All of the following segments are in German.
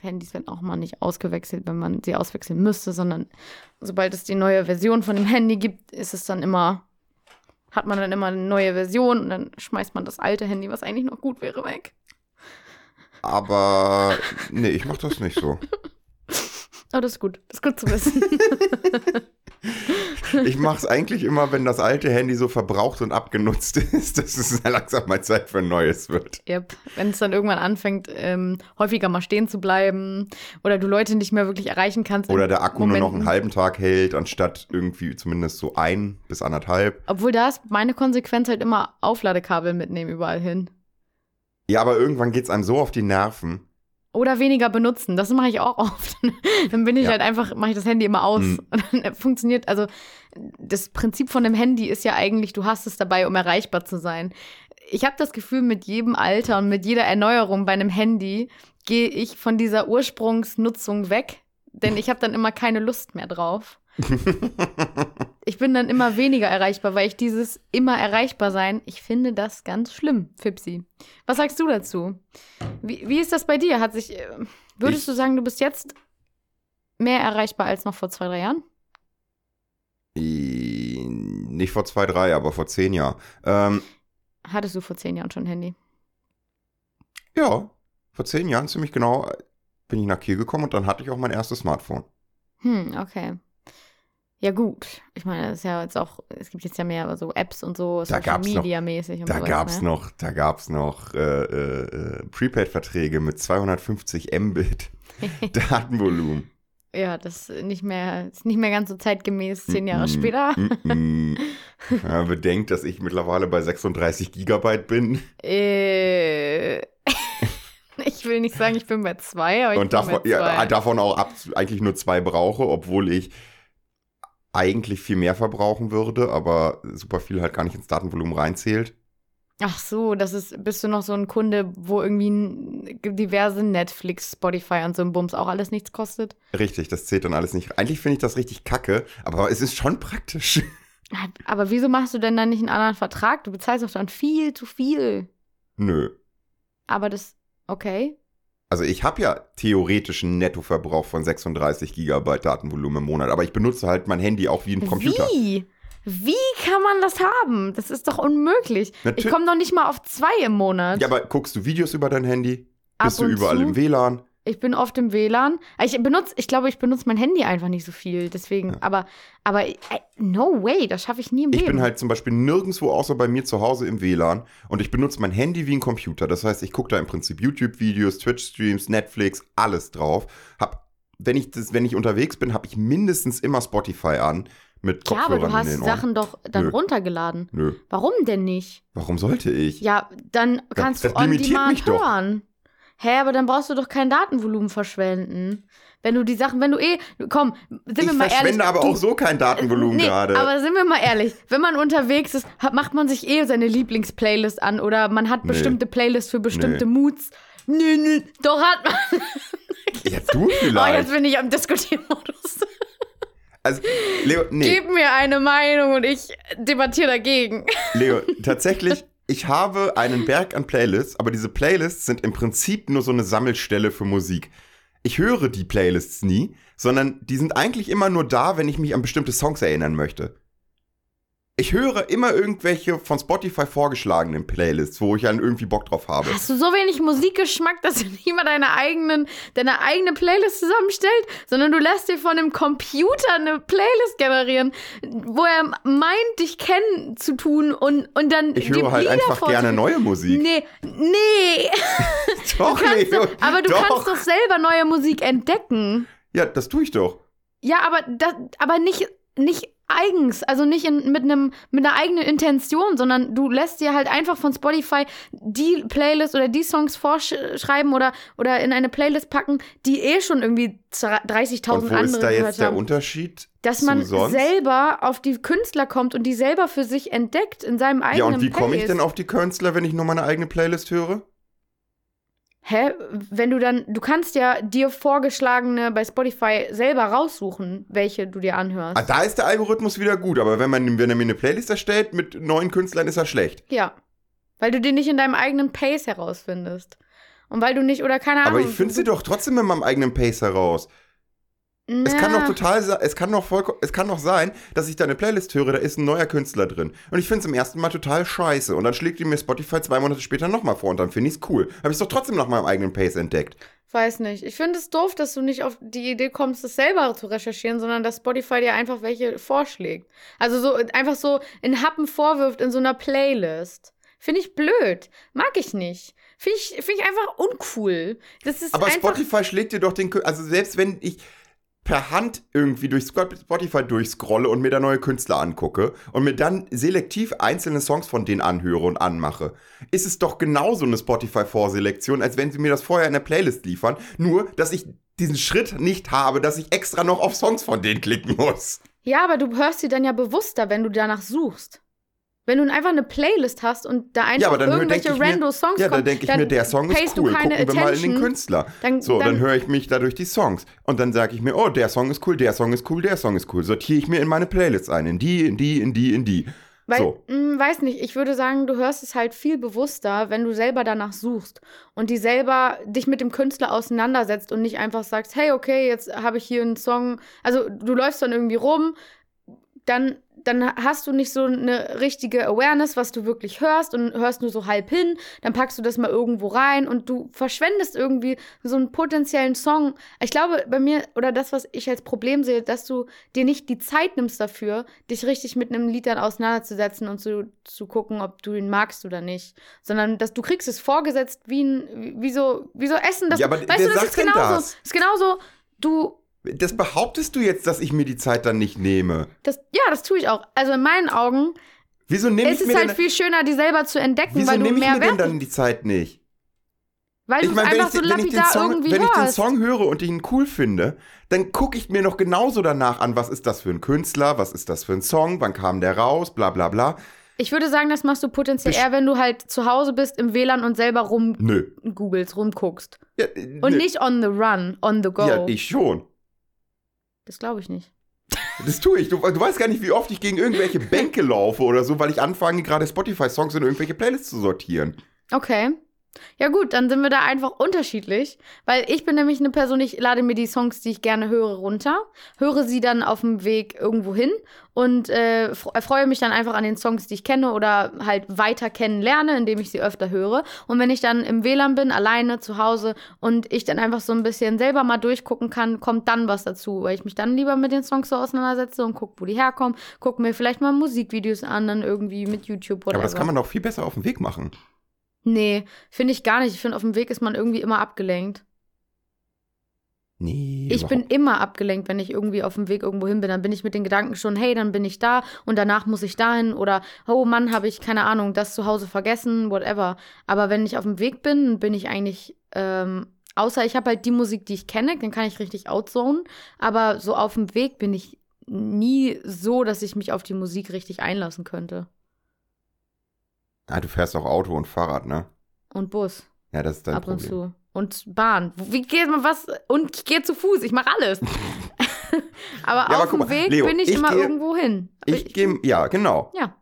Handys werden auch mal nicht ausgewechselt, wenn man sie auswechseln müsste, sondern sobald es die neue Version von dem Handy gibt, ist es dann immer, hat man dann immer eine neue Version und dann schmeißt man das alte Handy, was eigentlich noch gut wäre, weg. Aber nee, ich mach das nicht so. Oh, das ist gut. Das ist gut zu wissen. Ich mache es eigentlich immer, wenn das alte Handy so verbraucht und abgenutzt ist, dass es langsam mal Zeit für ein neues wird. yep. Wenn es dann irgendwann anfängt, ähm, häufiger mal stehen zu bleiben oder du Leute nicht mehr wirklich erreichen kannst. Oder der Akku nur noch Momenten. einen halben Tag hält, anstatt irgendwie zumindest so ein bis anderthalb. Obwohl da ist meine Konsequenz halt immer Aufladekabel mitnehmen überall hin. Ja, aber irgendwann geht's einem so auf die Nerven. Oder weniger benutzen. Das mache ich auch oft. dann bin ich Ja. halt einfach, mache ich das Handy immer aus. Hm. Und dann funktioniert, also das Prinzip von dem Handy ist ja eigentlich, du hast es dabei, um erreichbar zu sein. Ich habe das Gefühl, mit jedem Alter und mit jeder Erneuerung bei einem Handy gehe ich von dieser Ursprungsnutzung weg, denn ich habe dann immer keine Lust mehr drauf. Ich bin dann immer weniger erreichbar, weil ich dieses immer erreichbar sein, ich finde das ganz schlimm, Fipsi. Was sagst du dazu? Wie, wie ist das bei dir? Hat sich, äh, würdest Ich- du sagen, du bist jetzt mehr erreichbar als noch vor zwei, drei Jahren? Nicht vor zwei, drei, aber vor zehn Jahren. Ähm, Hattest du vor zehn Jahren schon ein Handy? ja, vor zehn Jahren ziemlich genau bin ich nach Kiel gekommen und dann hatte ich auch mein erstes Smartphone. Hm, okay. Ja, gut. Ich meine, das ist ja jetzt auch, es gibt jetzt ja mehr so Apps und so, Da Social Media mäßig und Da sowas, gab's ne? noch, da gab's noch äh, äh, äh, Prepaid-Verträge mit 250 Mbit Datenvolumen. Ja, das ist nicht mehr, ist nicht mehr ganz so zeitgemäß, zehn Jahre Mm, später. mm. Ja, bedenkt, dass ich mittlerweile bei 36 Gigabyte bin Äh, ich will nicht sagen, ich bin bei zwei, aber ich und bin davon, bei ja, zwei. davon auch ab, eigentlich nur zwei brauche, obwohl ich eigentlich viel mehr verbrauchen würde, aber super viel halt gar nicht ins Datenvolumen reinzählt. Ach so, das ist, bist du noch so ein Kunde, wo irgendwie diverse Netflix, Spotify und so ein Bums auch alles nichts kostet? Richtig, das zählt dann alles nicht. Eigentlich finde ich das richtig kacke, aber es ist schon praktisch. Aber wieso machst du denn dann nicht einen anderen Vertrag? Du bezahlst doch dann viel zu viel. Nö. Aber das, okay. Also ich habe ja theoretisch einen Nettoverbrauch von 36 Gigabyte Datenvolumen im Monat, aber ich benutze halt mein Handy auch wie ein Computer. Wie? Wie kann man das haben? Das ist doch unmöglich. Natür- Ich komme doch nicht mal auf zwei im Monat. Ja, aber guckst du Videos über dein Handy? Ab Bist du überall zu. im WLAN? Ich bin oft im WLAN. Ich benutze, ich glaube, ich benutze mein Handy einfach nicht so viel. Deswegen, aber, aber äh, no way, das schaffe ich nie im Ich Leben. bin halt zum Beispiel nirgendwo außer bei mir zu Hause im WLAN und ich benutze mein Handy wie ein Computer. Das heißt, ich gucke da im Prinzip YouTube-Videos, Twitch-Streams, Netflix, alles drauf. Hab, wenn ich, das, wenn ich unterwegs bin, habe ich mindestens immer Spotify an mit ja, aber Kopfhörern du hast die. Sachen doch dann Nö. runtergeladen. Nö, Warum denn nicht? warum sollte ich? Ja, dann kannst das du on limitiert demand mich doch. Hä, aber dann brauchst du doch kein Datenvolumen verschwenden. Wenn du die Sachen, wenn du eh, komm, sind ich wir mal ehrlich. verschwende aber du, auch so kein Datenvolumen nee, gerade. aber sind wir mal ehrlich, wenn man unterwegs ist, hat, macht man sich eh seine Lieblingsplaylist an oder man hat Nee. bestimmte Playlists für bestimmte Nee. Moods. Nö, nö, doch hat man. Ja, du Oh, jetzt vielleicht. bin ich am Diskutiermodus. also, Leo, nee, Gib mir eine Meinung und ich debattiere dagegen. Leo, tatsächlich, ich habe einen Berg an Playlists, aber diese Playlists sind im Prinzip nur so eine Sammelstelle für Musik. Ich höre die Playlists nie, sondern die sind eigentlich immer nur da, wenn ich mich an bestimmte Songs erinnern möchte. Ich höre immer irgendwelche von Spotify vorgeschlagenen Playlists, wo ich dann irgendwie Bock drauf habe. Hast du so wenig Musikgeschmack, dass du nicht mal deine, eigenen, deine eigene Playlist zusammenstellst, sondern du lässt dir von einem Computer eine Playlist generieren, wo er meint, dich kennen zu tun und, und dann Ich höre halt Lieder einfach gerne neue Musik. Nee, nee. doch, du, aber du doch. kannst doch selber neue Musik entdecken. Ja, das tue ich doch. Ja, aber, das, aber nicht, nicht eigens, also nicht in, mit, einem, mit einer eigenen Intention, sondern du lässt dir halt einfach von Spotify die Playlist oder die Songs vorschreiben oder, oder in eine Playlist packen, die eh schon irgendwie 30.000 Und wo andere ist da gehört jetzt der haben. Unterschied Dass man sonst? selber auf die Künstler kommt und die selber für sich entdeckt in seinem eigenen Ja, und wie komme ich denn auf die Künstler, wenn ich nur meine eigene Playlist höre? Hä? Wenn du dann, du kannst ja dir vorgeschlagene bei Spotify selber raussuchen, welche du dir anhörst. Ah, da ist der Algorithmus wieder gut, aber wenn, man, wenn er mir eine Playlist erstellt mit neuen Künstlern, ist er schlecht. Ja. Weil du den nicht in deinem eigenen Pace herausfindest. Und weil du nicht, oder keine Ahnung. Aber ich finde sie doch trotzdem in meinem eigenen Pace heraus. Es kann doch total, es kann doch vollkommen, es kann doch sein, dass ich da eine Playlist höre, da ist ein neuer Künstler drin. Und ich finde es im ersten Mal total scheiße. Und dann schlägt die mir Spotify zwei Monate später nochmal vor und dann finde ich es cool. Habe ich es doch trotzdem nach meinem eigenen Pace entdeckt. Weiß nicht. Ich finde es doof, dass du nicht auf die Idee kommst, das selber zu recherchieren, sondern dass Spotify dir einfach welche vorschlägt. Also so einfach so in Happen vorwirft in so einer Playlist. Finde ich blöd. Mag ich nicht. Finde ich, find ich einfach uncool. Das ist Aber. Spotify schlägt dir doch den, also selbst wenn ich per Hand irgendwie durch Spotify durchscrolle und mir da neue Künstler angucke und mir dann selektiv einzelne Songs von denen anhöre und anmache, ist es doch genauso eine Spotify-Vorselektion, als wenn sie mir das vorher in der Playlist liefern. Nur, dass ich diesen Schritt nicht habe, dass ich extra noch auf Songs von denen klicken muss. Ja, aber du hörst sie dann ja bewusster, wenn du danach suchst. Wenn du einfach eine Playlist hast und da einfach dann hör- irgendwelche denk ich mir- rando Songs Ja, dann denke ich mir, der Song ist cool. Gucken wir mal in den Attention. Künstler. Dann, So, dann, dann höre ich mich dadurch die Songs. Und dann sage ich mir, oh, der Song ist cool, der Song ist cool, der Song ist cool. Sortiere ich mir in meine Playlist ein. In die, in die, in die, in die. Weil, so. mh, weiß nicht, ich würde sagen, du hörst es halt viel bewusster, wenn du selber danach suchst und die selber dich mit dem Künstler auseinandersetzt und nicht einfach sagst, hey, okay, jetzt habe ich hier einen Song. Also du läufst dann irgendwie rum, dann, dann hast du nicht so eine richtige Awareness, was du wirklich hörst und hörst nur so halb hin, dann packst du das mal irgendwo rein und du verschwendest irgendwie so einen potenziellen Song. Ich glaube, bei mir, oder das, was ich als Problem sehe, dass du dir nicht die Zeit nimmst dafür, dich richtig mit einem Lied dann auseinanderzusetzen und zu, zu gucken, ob du ihn magst oder nicht. Sondern dass du kriegst es vorgesetzt wie ein, wie so, wie so Essen. Das, Ja, aber weißt wer du, das sagt ist genauso. das? ist genauso, du Das behauptest du jetzt, dass ich mir die Zeit dann nicht nehme. Das, ja, das tue ich auch. Also in meinen Augen Wieso nehme ist ich es mir halt denn, viel schöner, die selber zu entdecken, wieso weil du nehme ich mehr mir denn dann die Zeit nicht? weil du Ich wenn, einfach ich, so lapidar Song, irgendwie wenn ich den hörst. Song höre und ihn cool finde, dann gucke ich mir noch genauso danach an, was ist das für ein Künstler, was ist das für ein Song, wann kam der raus, bla bla bla. Ich würde sagen, das machst du potenziell eher, wenn du halt zu Hause bist im WLAN und selber rumgoogelst, rumguckst. Ja, äh, Und nicht on the run, on the go. Ja, ich schon. Das glaube ich nicht. Das tue ich. Du, du weißt gar nicht, wie oft ich gegen irgendwelche Bänke laufe oder so, weil ich anfange, gerade Spotify-Songs in irgendwelche Playlists zu sortieren. Okay. Ja gut, dann sind wir da einfach unterschiedlich, weil ich bin nämlich eine Person, ich lade mir die Songs, die ich gerne höre, runter, höre sie dann auf dem Weg irgendwo hin und äh, fr- erfreue mich dann einfach an den Songs, die ich kenne oder halt weiter kennenlerne, indem ich sie öfter höre. Und wenn ich dann im WLAN bin, alleine zu Hause und ich dann einfach so ein bisschen selber mal durchgucken kann, kommt dann was dazu, weil ich mich dann lieber mit den Songs so auseinandersetze und gucke, wo die herkommen, gucke mir vielleicht mal Musikvideos an, dann irgendwie mit YouTube oder Aber das kann man doch viel besser auf dem Weg machen. Nee, finde ich gar nicht. Ich finde, auf dem Weg ist man irgendwie immer abgelenkt. Nee. Ich bin immer abgelenkt, wenn ich irgendwie auf dem Weg irgendwo hin bin. Dann bin ich mit den Gedanken schon, hey, dann bin ich da und danach muss ich dahin oder oh Mann, habe ich keine Ahnung, das zu Hause vergessen, whatever. Aber wenn ich auf dem Weg bin, bin ich eigentlich, ähm, außer ich habe halt die Musik, die ich kenne, dann kann ich richtig outzonen. Aber so auf dem Weg bin ich nie so, dass ich mich auf die Musik richtig einlassen könnte. Ah, du fährst auch Auto und Fahrrad, ne? Und Bus. Ja, das ist dein ab Problem. und zu. Und Bahn. Wie geht man was? Und ich gehe zu Fuß. Ich mache alles. aber Ja, auf dem Weg Leo, bin ich, ich immer gehe- irgendwo hin. Ich gehe, ja, genau. Ja.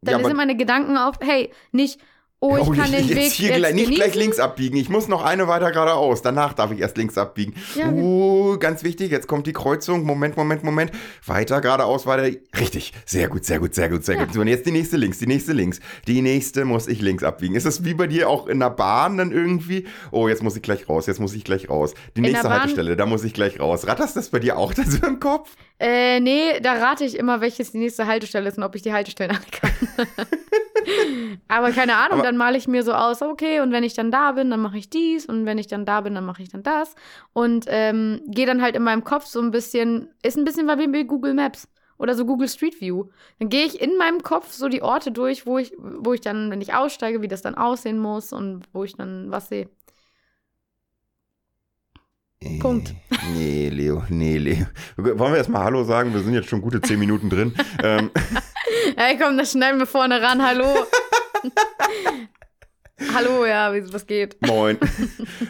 Dann ja, sind meine Gedanken auf, hey, nicht, oh, ich Oh, kann den jetzt Weg hier gleich, nicht gleich links abbiegen. Ich muss noch eine weiter geradeaus. Danach darf ich erst links abbiegen. Ja, uh, ganz wichtig, jetzt kommt die Kreuzung. Moment, Moment, Moment. Weiter geradeaus, weiter. Richtig. Sehr gut, sehr gut, sehr gut, sehr Ja. gut. So, und jetzt die nächste links, die nächste links. Die nächste muss ich links abbiegen. Ist das wie bei dir auch in der Bahn dann irgendwie? Oh, jetzt muss ich gleich raus, jetzt muss ich gleich raus. Die In nächste Haltestelle, da muss ich gleich raus. Ratterst das bei dir auch dann so im Kopf? Äh, nee, da rate ich immer, welches die nächste Haltestelle ist und ob ich die Haltestellen alle kann. Aber keine Ahnung, Aber- dann male ich mir so aus, okay, und wenn ich dann da bin, dann mache ich dies und wenn ich dann da bin, dann mache ich dann das. Und ähm, gehe dann halt in meinem Kopf so ein bisschen, ist ein bisschen wie Google Maps oder so Google Street View. Dann gehe ich in meinem Kopf so die Orte durch, wo ich, wo ich dann, wenn ich aussteige, wie das dann aussehen muss und wo ich dann was sehe. Punkt. Nee, Leo, nee, Leo. Wollen wir erstmal Hallo sagen? Wir sind jetzt schon gute zehn Minuten drin. ähm, Ey, komm, das schneiden wir vorne ran. Hallo. Hallo, ja, was geht? Moin.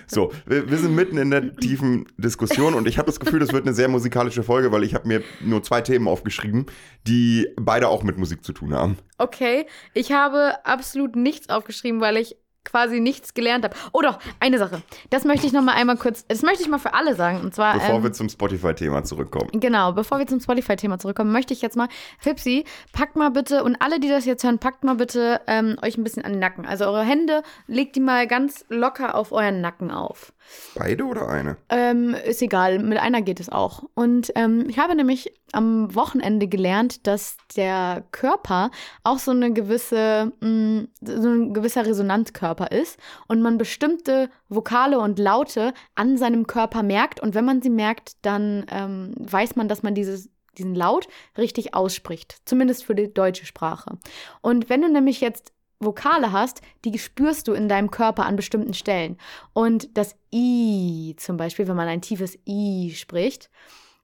So, wir, wir sind mitten in der tiefen Diskussion und ich habe das Gefühl, das wird eine sehr musikalische Folge, weil ich habe mir nur zwei Themen aufgeschrieben, die beide auch mit Musik zu tun haben. Okay, ich habe absolut nichts aufgeschrieben, weil ich quasi nichts gelernt habe. Oh doch, eine Sache. Das möchte ich noch mal einmal kurz, das möchte ich mal für alle sagen. Und zwar, Bevor ähm, wir zum Spotify-Thema zurückkommen. Genau, bevor wir zum Spotify-Thema zurückkommen, möchte ich jetzt mal, Fipsi, packt mal bitte, und alle, die das jetzt hören, packt mal bitte ähm, euch ein bisschen an den Nacken. Also eure Hände, legt die mal ganz locker auf euren Nacken auf. Beide oder eine? Ähm, ist egal, mit einer geht es auch. Und ähm, ich habe nämlich am Wochenende gelernt, dass der Körper auch so eine gewisse, mh, so ein gewisser Resonanzkörper ist und man bestimmte Vokale und Laute an seinem Körper merkt. Und wenn man sie merkt, dann ähm, weiß man, dass man dieses diesen Laut richtig ausspricht, zumindest für die deutsche Sprache. Und wenn du nämlich jetzt Vokale hast, die spürst du in deinem Körper an bestimmten Stellen. Und das I zum Beispiel, wenn man ein tiefes I spricht,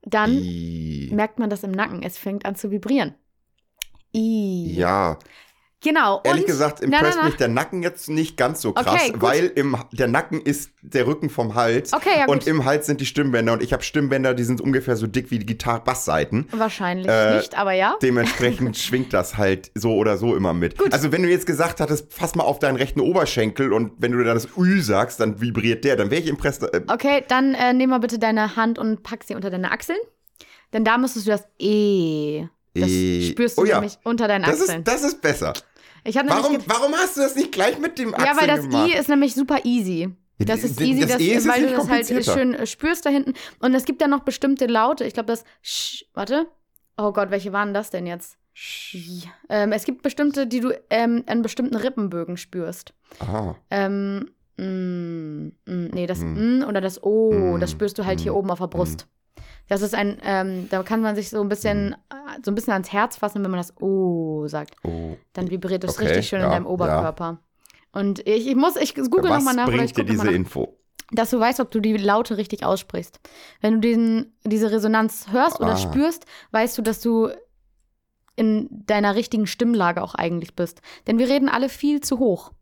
dann I. merkt man das im Nacken. Es fängt an zu vibrieren. I. Ja, Genau. ehrlich und, gesagt na, na, impresst na. mich der Nacken jetzt nicht ganz so krass, Okay, weil im, der Nacken ist der Rücken vom Hals Okay, ja, und gut. im Hals sind die Stimmbänder und ich habe Stimmbänder, die sind ungefähr so dick wie die Gitarre-Bassseiten. Wahrscheinlich Äh, nicht, aber ja. Dementsprechend schwingt das halt so oder so immer mit. Gut. Also wenn du jetzt gesagt hattest, fass mal auf deinen rechten Oberschenkel und wenn du dann das Ü sagst, dann vibriert der, dann wäre ich impressed. Äh, Okay, dann äh, nimm mal bitte deine Hand und pack sie unter deine Achseln. Denn da müsstest du das E. Das E. spürst du Oh ja. nämlich unter deinen das, Achseln. ist, das ist besser. Ich Warum, warum hast du das nicht gleich mit dem Achseln Ja, weil das gemacht? I ist nämlich super easy. Das ist easy, das das, E ist weil du das halt schön äh, spürst da hinten. Und es gibt ja noch bestimmte Laute. Ich glaube, das Sch, warte. Oh Gott, welche waren das denn jetzt? Sch. Ähm, es gibt bestimmte, die du ähm, an bestimmten Rippenbögen spürst. Aha. Ähm, mm, mm, nee, das Mm. mm oder das O, Mm, das spürst du halt hier mm, oben auf der Brust. Das ist ein, ähm, da kann man sich so ein bisschen, Mm. äh, so ein bisschen ans Herz fassen, wenn man das O sagt. Oh. Dann vibriert das Okay, richtig schön in ja, deinem Oberkörper. Und ich, ich muss, ich google Was nochmal nach, oder ich bringt dir diese Info? dass du weißt, ob du die Laute richtig aussprichst. Wenn du diesen, diese Resonanz hörst oder Ah. spürst, weißt du, dass du in deiner richtigen Stimmlage auch eigentlich bist. Denn wir reden alle viel zu hoch.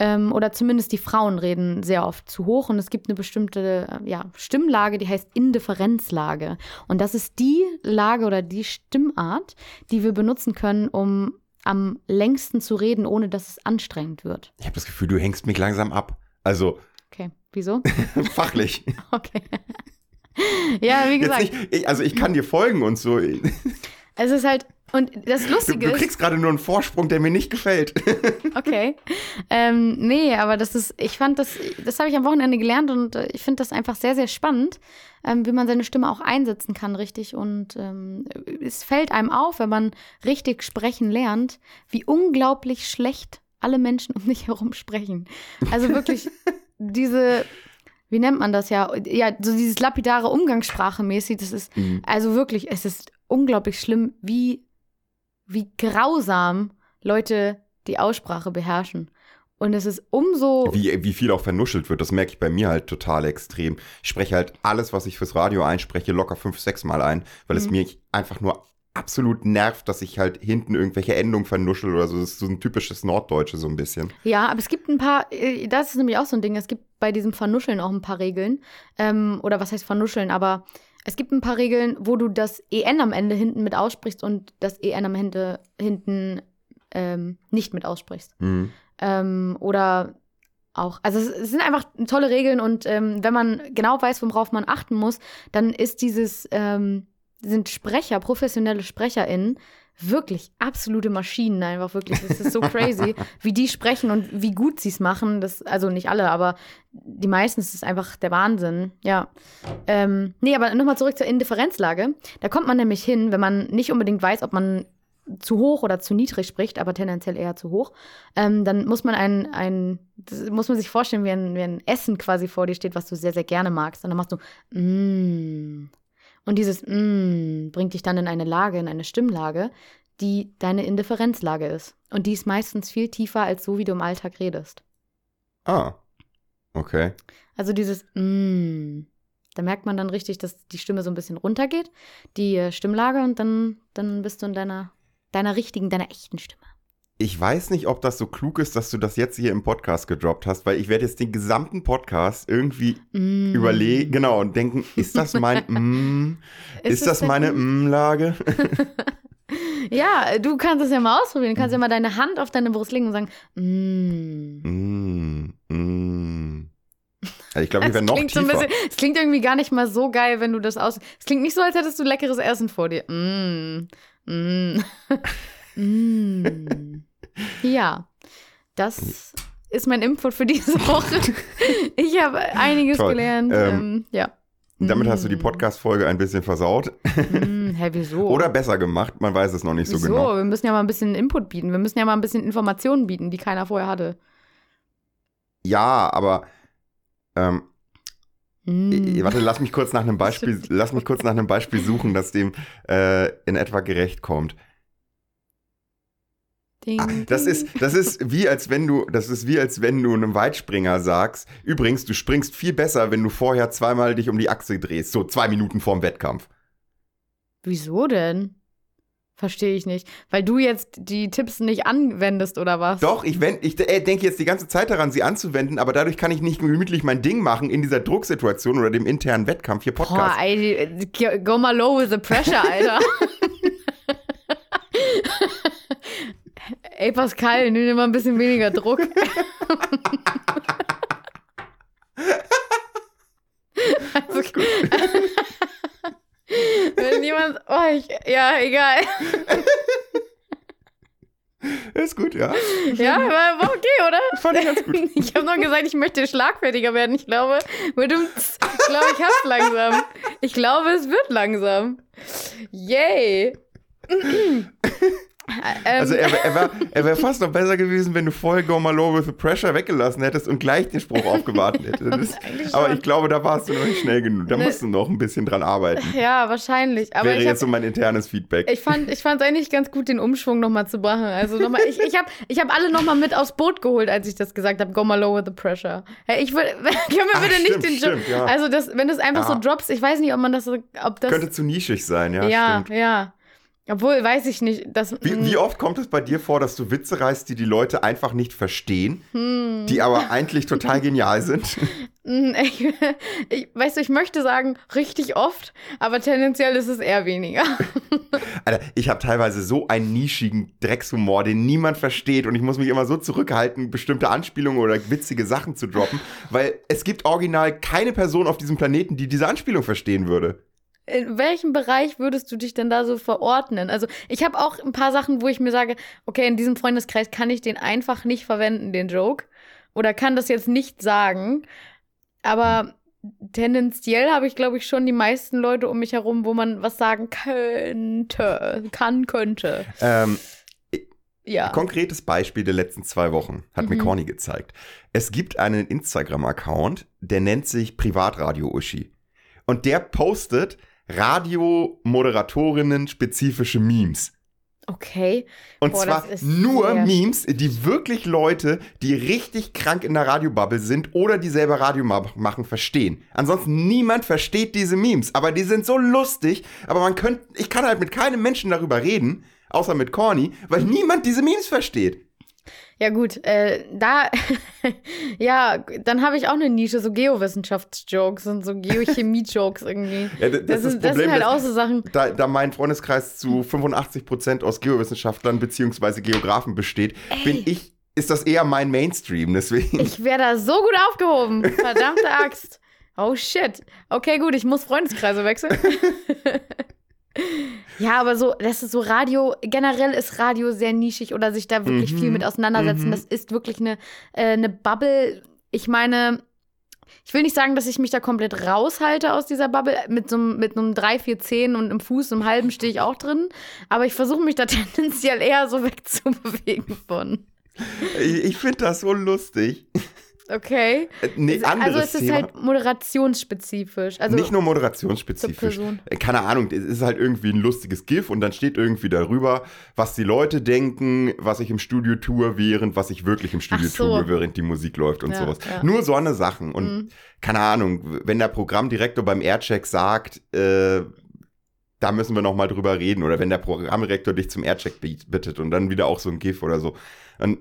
Ähm, oder zumindest die Frauen reden sehr oft zu hoch und es gibt eine bestimmte ja, Stimmlage, die heißt Indifferenzlage. Und das ist die Lage oder die Stimmart, die wir benutzen können, um am längsten zu reden, ohne dass es anstrengend wird. Ich habe das Gefühl, du hängst mich langsam ab. Also Okay, wieso? fachlich. Okay. ja, wie gesagt, nicht, ich, also ich kann dir folgen und so. Es ist halt, und das Lustige du ist, kriegst gerade nur einen Vorsprung, der mir nicht gefällt. okay, ähm, nee, aber das ist, ich fand das, das habe ich am Wochenende gelernt und äh, ich finde das einfach sehr, sehr spannend, ähm, wie man seine Stimme auch einsetzen kann, richtig. Und ähm, es fällt einem auf, wenn man richtig sprechen lernt, wie unglaublich schlecht alle Menschen um dich herum sprechen. Also wirklich diese, wie nennt man das ja? Ja, so dieses lapidare Umgangssprache mäßig, das ist, Mhm. also wirklich, es ist unglaublich schlimm, wie, wie grausam Leute die Aussprache beherrschen. Und es ist umso. Wie, wie viel auch vernuschelt wird, das merke ich bei mir halt total extrem. Ich spreche halt alles, was ich fürs Radio einspreche, locker fünf, sechs Mal ein, weil es Mhm. mir einfach nur absolut nervt, dass ich halt hinten irgendwelche Endungen vernuschel oder so. Das ist so ein typisches Norddeutsche so ein bisschen. Ja, aber es gibt ein paar, äh, das ist nämlich auch so ein Ding, es gibt bei diesem Vernuscheln auch ein paar Regeln. Ähm, oder was heißt Vernuscheln, aber es gibt ein paar Regeln, wo du das EN am Ende hinten mit aussprichst und das EN am Ende hinten ähm, nicht mit aussprichst. Mhm. Ähm, oder auch, also es, sind einfach tolle Regeln und ähm, wenn man genau weiß, worauf man achten muss, dann ist dieses, ähm, sind Sprecher, professionelle SprecherInnen, wirklich absolute Maschinen, einfach wirklich. Das ist so crazy, wie die sprechen und wie gut sie es machen. Das, also nicht alle, aber die meisten ist einfach der Wahnsinn. Ja. Ähm, nee, aber nochmal zurück zur Indifferenzlage. Da kommt man nämlich hin, wenn man nicht unbedingt weiß, ob man zu hoch oder zu niedrig spricht, aber tendenziell eher zu hoch, ähm, dann muss man ein, ein muss man sich vorstellen, wie ein, wie ein Essen quasi vor dir steht, was du sehr, sehr gerne magst. Und dann machst du mm. Und dieses mm bringt dich dann in eine Lage, in eine Stimmlage, die deine Indifferenzlage ist. Und die ist meistens viel tiefer als so, wie du im Alltag redest. Ah. Okay. Also dieses mm. Da merkt man dann richtig, dass die Stimme so ein bisschen runtergeht, die äh, Stimmlage, und dann, dann bist du in deiner, deiner richtigen, deiner echten Stimme. Ich weiß nicht, ob das so klug ist, dass du das jetzt hier im Podcast gedroppt hast, weil ich werde jetzt den gesamten Podcast irgendwie Mm. überlegen, genau, und denken, ist das mein mm, ist, es das meine mm? mm-Lage? Ja, du kannst es ja mal ausprobieren. Du kannst ja mal deine Hand auf deine Brust legen und sagen, mm. Mm, mm. Also ich glaube, ich wäre noch so tiefer. ein bisschen, es klingt irgendwie gar nicht mal so geil, wenn du das aus. Es klingt nicht so, als hättest du leckeres Essen vor dir. Mm. Mm. mm. Ja, das ist mein Input für diese Woche. Ich habe einiges Toll. gelernt. Ähm, Ähm, ja. Damit hast du die Mm. Podcast-Folge ein bisschen versaut. Mm, hä, wieso? Oder besser gemacht, man weiß es noch nicht wieso? so genau. Wir müssen ja mal ein bisschen Input bieten. Wir müssen ja mal ein bisschen Informationen bieten, die keiner vorher hatte. Ja, aber ähm, äh, warte, lass mich kurz nach einem Beispiel, lass mich kurz nach einem Beispiel suchen, das dem äh, in etwa gerecht kommt. Ding, Ah, das ding. ist, das ist wie als wenn du, das ist wie als wenn du einem Weitspringer sagst, übrigens, du springst viel besser, wenn du vorher zweimal dich um die Achse drehst, so zwei Minuten vorm Wettkampf. Wieso denn? Verstehe ich nicht. Weil du jetzt die Tipps nicht anwendest oder was? Doch, ich, wend, ich äh, denke jetzt die ganze Zeit daran, sie anzuwenden, aber dadurch kann ich nicht gemütlich mein Ding machen in dieser Drucksituation oder dem internen Wettkampf hier Boah, Podcast. ey, go- go mal low with the pressure, Alter. ey, Pascal, nimm dir mal ein bisschen weniger Druck. also, wenn jemand, oh, ich, ja, egal. Ist gut, ja. Ja, war, okay, oder? Fand ich ganz gut. Ich habe noch gesagt, ich möchte schlagfertiger werden. Ich glaube, mit dem Z- ich glaube, ich hab's langsam. Ich glaube, es wird langsam. Yay. Ähm, Also er, er wäre er wär fast noch besser gewesen, wenn du vorher Go My Low with the Pressure weggelassen hättest und gleich den Spruch aufgewartet hättest. Das, aber ich glaube, da warst du noch nicht schnell genug. Da Ne. musst du noch ein bisschen dran arbeiten. ja, wahrscheinlich. Aber Wäre ich, hab, jetzt so mein internes Feedback. ich fand ich fand eigentlich ganz gut, den Umschwung nochmal zu machen. Also nochmal, ich, ich habe ich hab alle nochmal mit aufs Boot geholt, als ich das gesagt habe. Go mal low with the pressure. Hey, ich will, können wir Ach, bitte stimmt, nicht den Job. ja. Also das, wenn du es einfach Ja. so droppst, ich weiß nicht, ob man das so, ob das. Könnte zu nischig sein, ja, ja, stimmt. ja. Obwohl, weiß ich nicht. Das, Wie, wie oft kommt es bei dir vor, dass du Witze reißt, die die Leute einfach nicht verstehen, Hm. die aber eigentlich total genial sind? Mm, Ich, ich, weißt du, ich möchte sagen, richtig oft, aber tendenziell ist es eher weniger. Alter, ich habe teilweise so einen nischigen Dreckshumor, den niemand versteht und ich muss mich immer so zurückhalten, bestimmte Anspielungen oder witzige Sachen zu droppen, weil es gibt original keine Person auf diesem Planeten, die diese Anspielung verstehen würde. In welchem Bereich würdest du dich denn da so verordnen? Also, ich habe auch ein paar Sachen, wo ich mir sage, okay, in diesem Freundeskreis kann ich den einfach nicht verwenden, den Joke. Oder kann das jetzt nicht sagen. Aber tendenziell habe ich, glaube ich, schon die meisten Leute um mich herum, wo man was sagen könnte. Kann, könnte. Ähm, Ja. Konkretes Beispiel der letzten zwei Wochen hat mir Mhm. Corny gezeigt. Es gibt einen Instagram-Account, der nennt sich Privatradio Uschi. Und der postet Radiomoderatorinnen spezifische Memes. Okay. Und Boah, zwar nur sehr Memes, die wirklich Leute, die richtig krank in der Radiobubble sind oder die selber Radio ma- machen, verstehen. Ansonsten niemand versteht diese Memes, aber die sind so lustig, aber man könnte, ich kann halt mit keinem Menschen darüber reden, außer mit Corny, weil niemand diese Memes versteht. Ja, gut, äh, da, ja, dann habe ich auch eine Nische, so Geowissenschaftsjokes und so Geochemie-Jokes irgendwie. Ja, das, Das, ist sind, das das sind Problem, halt auch so Sachen. da, da mein Freundeskreis zu 85% aus Geowissenschaftlern bzw. Geografen besteht, bin ich, ist das eher mein Mainstream, deswegen. Ich wäre da so gut aufgehoben. Verdammte Axt. Oh shit. Okay, gut, ich muss Freundeskreise wechseln. Ja, aber so, das ist so Radio, generell ist Radio sehr nischig oder sich da wirklich Mhm, viel mit auseinandersetzen. mhm. Das ist wirklich eine, äh, eine Bubble. Ich meine, ich will nicht sagen, dass ich mich da komplett raushalte aus dieser Bubble. Mit so einem, mit einem 3, 4, 10 und im Fuß, im halben stehe ich auch drin. Aber ich versuche mich da tendenziell eher so wegzubewegen von. Ich, ich finde das so lustig. Okay. Äh, Nee, also es ist Thema. halt moderationsspezifisch. Also nicht nur moderationsspezifisch. Äh, Keine Ahnung, es ist halt irgendwie ein lustiges GIF und dann steht irgendwie darüber, was die Leute denken, was ich im Studio tue, während was ich wirklich im Studio so. tue, während die Musik läuft und Ja, sowas. ja. Nur so eine Sachen. Und Mhm. keine Ahnung, wenn der Programmdirektor beim Aircheck sagt, äh, da müssen wir noch mal drüber reden. Oder wenn der Programmdirektor dich zum Aircheck bittet und dann wieder auch so ein GIF oder so. Und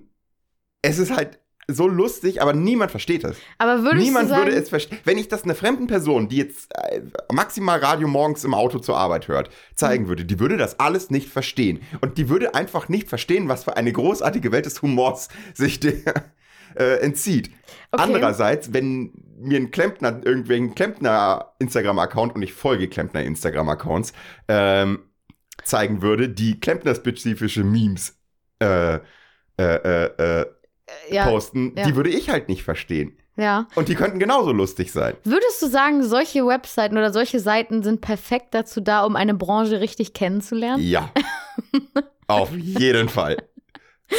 es ist halt so lustig, aber niemand versteht es. Aber würdest Niemand du sagen, würde es verstehen. Wenn ich das einer fremden Person, die jetzt äh, maximal Radio morgens im Auto zur Arbeit hört, zeigen Mhm. würde, die würde das alles nicht verstehen. Und die würde einfach nicht verstehen, was für eine großartige Welt des Humors sich der äh, entzieht. Okay. Andererseits, wenn mir ein Klempner, irgendwelchen Klempner Instagram-Account und ich folge Klempner Instagram-Accounts, ähm, zeigen würde, die Klempner-spezifische Memes äh, äh, äh, äh, ja, posten, ja. die würde ich halt nicht verstehen. ja. Und die könnten genauso lustig sein. Würdest du sagen, solche Webseiten oder solche Seiten sind perfekt dazu da, um eine Branche richtig kennenzulernen? Ja. Auf jeden Fall.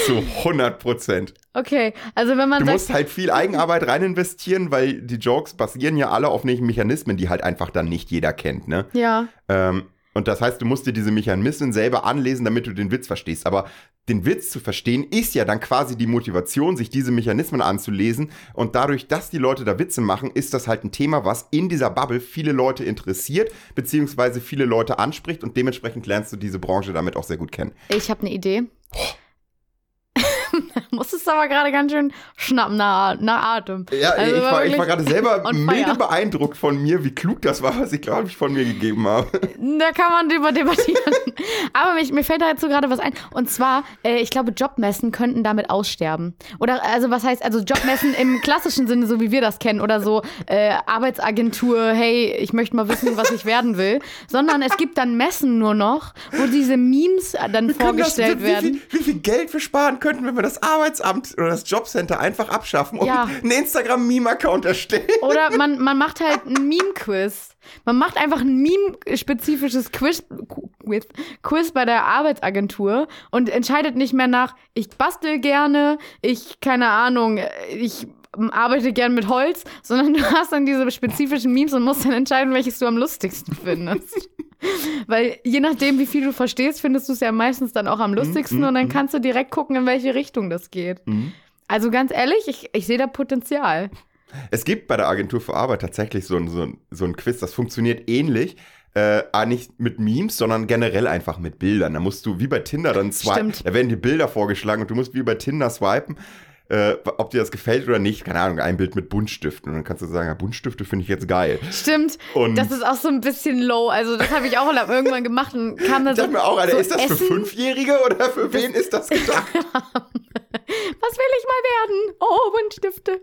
Zu 100 Prozent. Okay, also wenn man Du sagt, musst halt viel Eigenarbeit rein investieren, weil die Jokes basieren ja alle auf nicht Mechanismen, die halt einfach dann nicht jeder kennt, ne? ja, Ähm, und das heißt, du musst dir diese Mechanismen selber anlesen, damit du den Witz verstehst. Aber den Witz zu verstehen, ist ja dann quasi die Motivation, sich diese Mechanismen anzulesen. Und dadurch, dass die Leute da Witze machen, ist das halt ein Thema, was in dieser Bubble viele Leute interessiert, beziehungsweise viele Leute anspricht. Und dementsprechend lernst du diese Branche damit auch sehr gut kennen. ich habe eine Idee. Musstest aber gerade ganz schön schnappen nach, nach Atem. Ja, Also ich, war, ich war gerade selber fire. beeindruckt von mir, wie klug das war, was ich, glaube ich, von mir gegeben habe. Da kann man drüber debattieren. Aber mich, mir fällt dazu gerade was ein. Und zwar, äh, ich glaube, Jobmessen könnten damit aussterben. Oder, also, was heißt, also Jobmessen im klassischen Sinne, so wie wir das kennen. Oder so äh, Arbeitsagentur, hey, ich möchte mal wissen, was ich werden will. Sondern es gibt dann Messen nur noch, wo diese Memes dann Wir vorgestellt das, wie, werden. Wie, wie viel Geld wir sparen könnten, wenn wir das Arbeitsamt oder das Jobcenter einfach abschaffen und Ja. einen Instagram-Meme-Account erstellen. Oder man, man macht halt ein Meme-Quiz. Man macht einfach ein Meme-spezifisches Quiz, Quiz, Quiz bei der Arbeitsagentur und entscheidet nicht mehr nach, ich bastel gerne, ich, keine Ahnung, ich arbeite gern mit Holz, sondern du hast dann diese spezifischen Memes und musst dann entscheiden, welches du am lustigsten findest. Weil je nachdem, wie viel du verstehst, findest du es ja meistens dann auch am lustigsten mm, und dann mm. kannst du direkt gucken, in welche Richtung das geht. Mhm. Also ganz ehrlich, ich, ich sehe da Potenzial. Es gibt bei der Agentur für Arbeit tatsächlich so ein, so ein, so ein Quiz, das funktioniert ähnlich. Äh, aber nicht mit Memes, sondern generell einfach mit Bildern. Da musst du wie bei Tinder dann swipen. Da werden dir Bilder vorgeschlagen und du musst wie bei Tinder swipen, äh, ob dir das gefällt oder nicht. Keine Ahnung, ein Bild mit Buntstiften. Und dann kannst du sagen, ja, Buntstifte finde ich jetzt geil. Stimmt. Und Das ist auch so ein bisschen low. Also, das habe ich auch irgendwann gemacht und kam dann ich so. mir auch, Alter, so ist das für Essen? Fünfjährige oder für wen ist das gedacht? Was will ich mal werden? Oh, Buntstifte.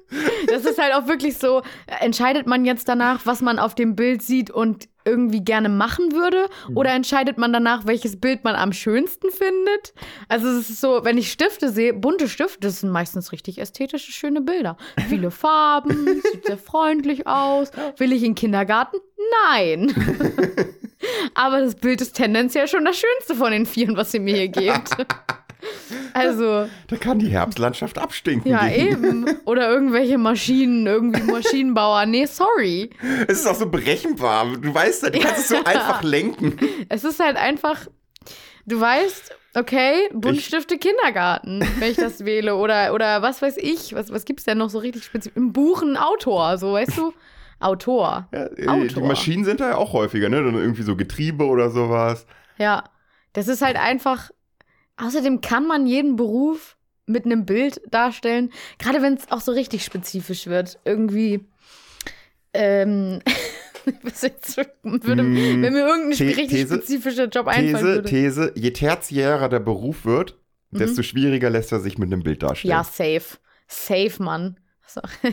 Das ist halt auch wirklich so. Entscheidet man jetzt danach, was man auf dem Bild sieht und irgendwie gerne machen würde? Mhm. Oder entscheidet man danach, welches Bild man am schönsten findet? Also, es ist so, wenn ich Stifte sehe, bunte Stifte, das sind meistens richtig ästhetische, schöne Bilder. Viele Farben, sieht sehr freundlich aus. Will ich in den Kindergarten? Nein. Aber das Bild ist tendenziell schon das Schönste von den vieren, was ihr mir hier gebt. Also, Da kann die Herbstlandschaft abstinken. ja, Die- eben. Oder irgendwelche Maschinen, irgendwie Maschinenbauer. Nee, sorry. Es ist auch so berechenbar. Du weißt ja, du kannst es so einfach lenken. Es ist halt einfach, du weißt, okay, Buntstifte Kindergarten, wenn ich das wähle. Oder, oder was weiß ich, was, was gibt's denn noch so richtig spezifisch? Im Buch ein Autor, so weißt du? Autor. Ja, äh, die Autor. Maschinen sind da ja auch häufiger, ne? Dann irgendwie so Getriebe oder sowas. Ja. Das ist halt einfach. Außerdem kann man jeden Beruf mit einem Bild darstellen, gerade wenn es auch so richtig spezifisch wird. Irgendwie. Ähm, würde, Mm, wenn mir irgendein The- richtig These- spezifischer Job einfallen These, würde. These, je tertiärer der Beruf wird, Mhm. desto schwieriger lässt er sich mit einem Bild darstellen. Ja, safe. Safe, Mann. So.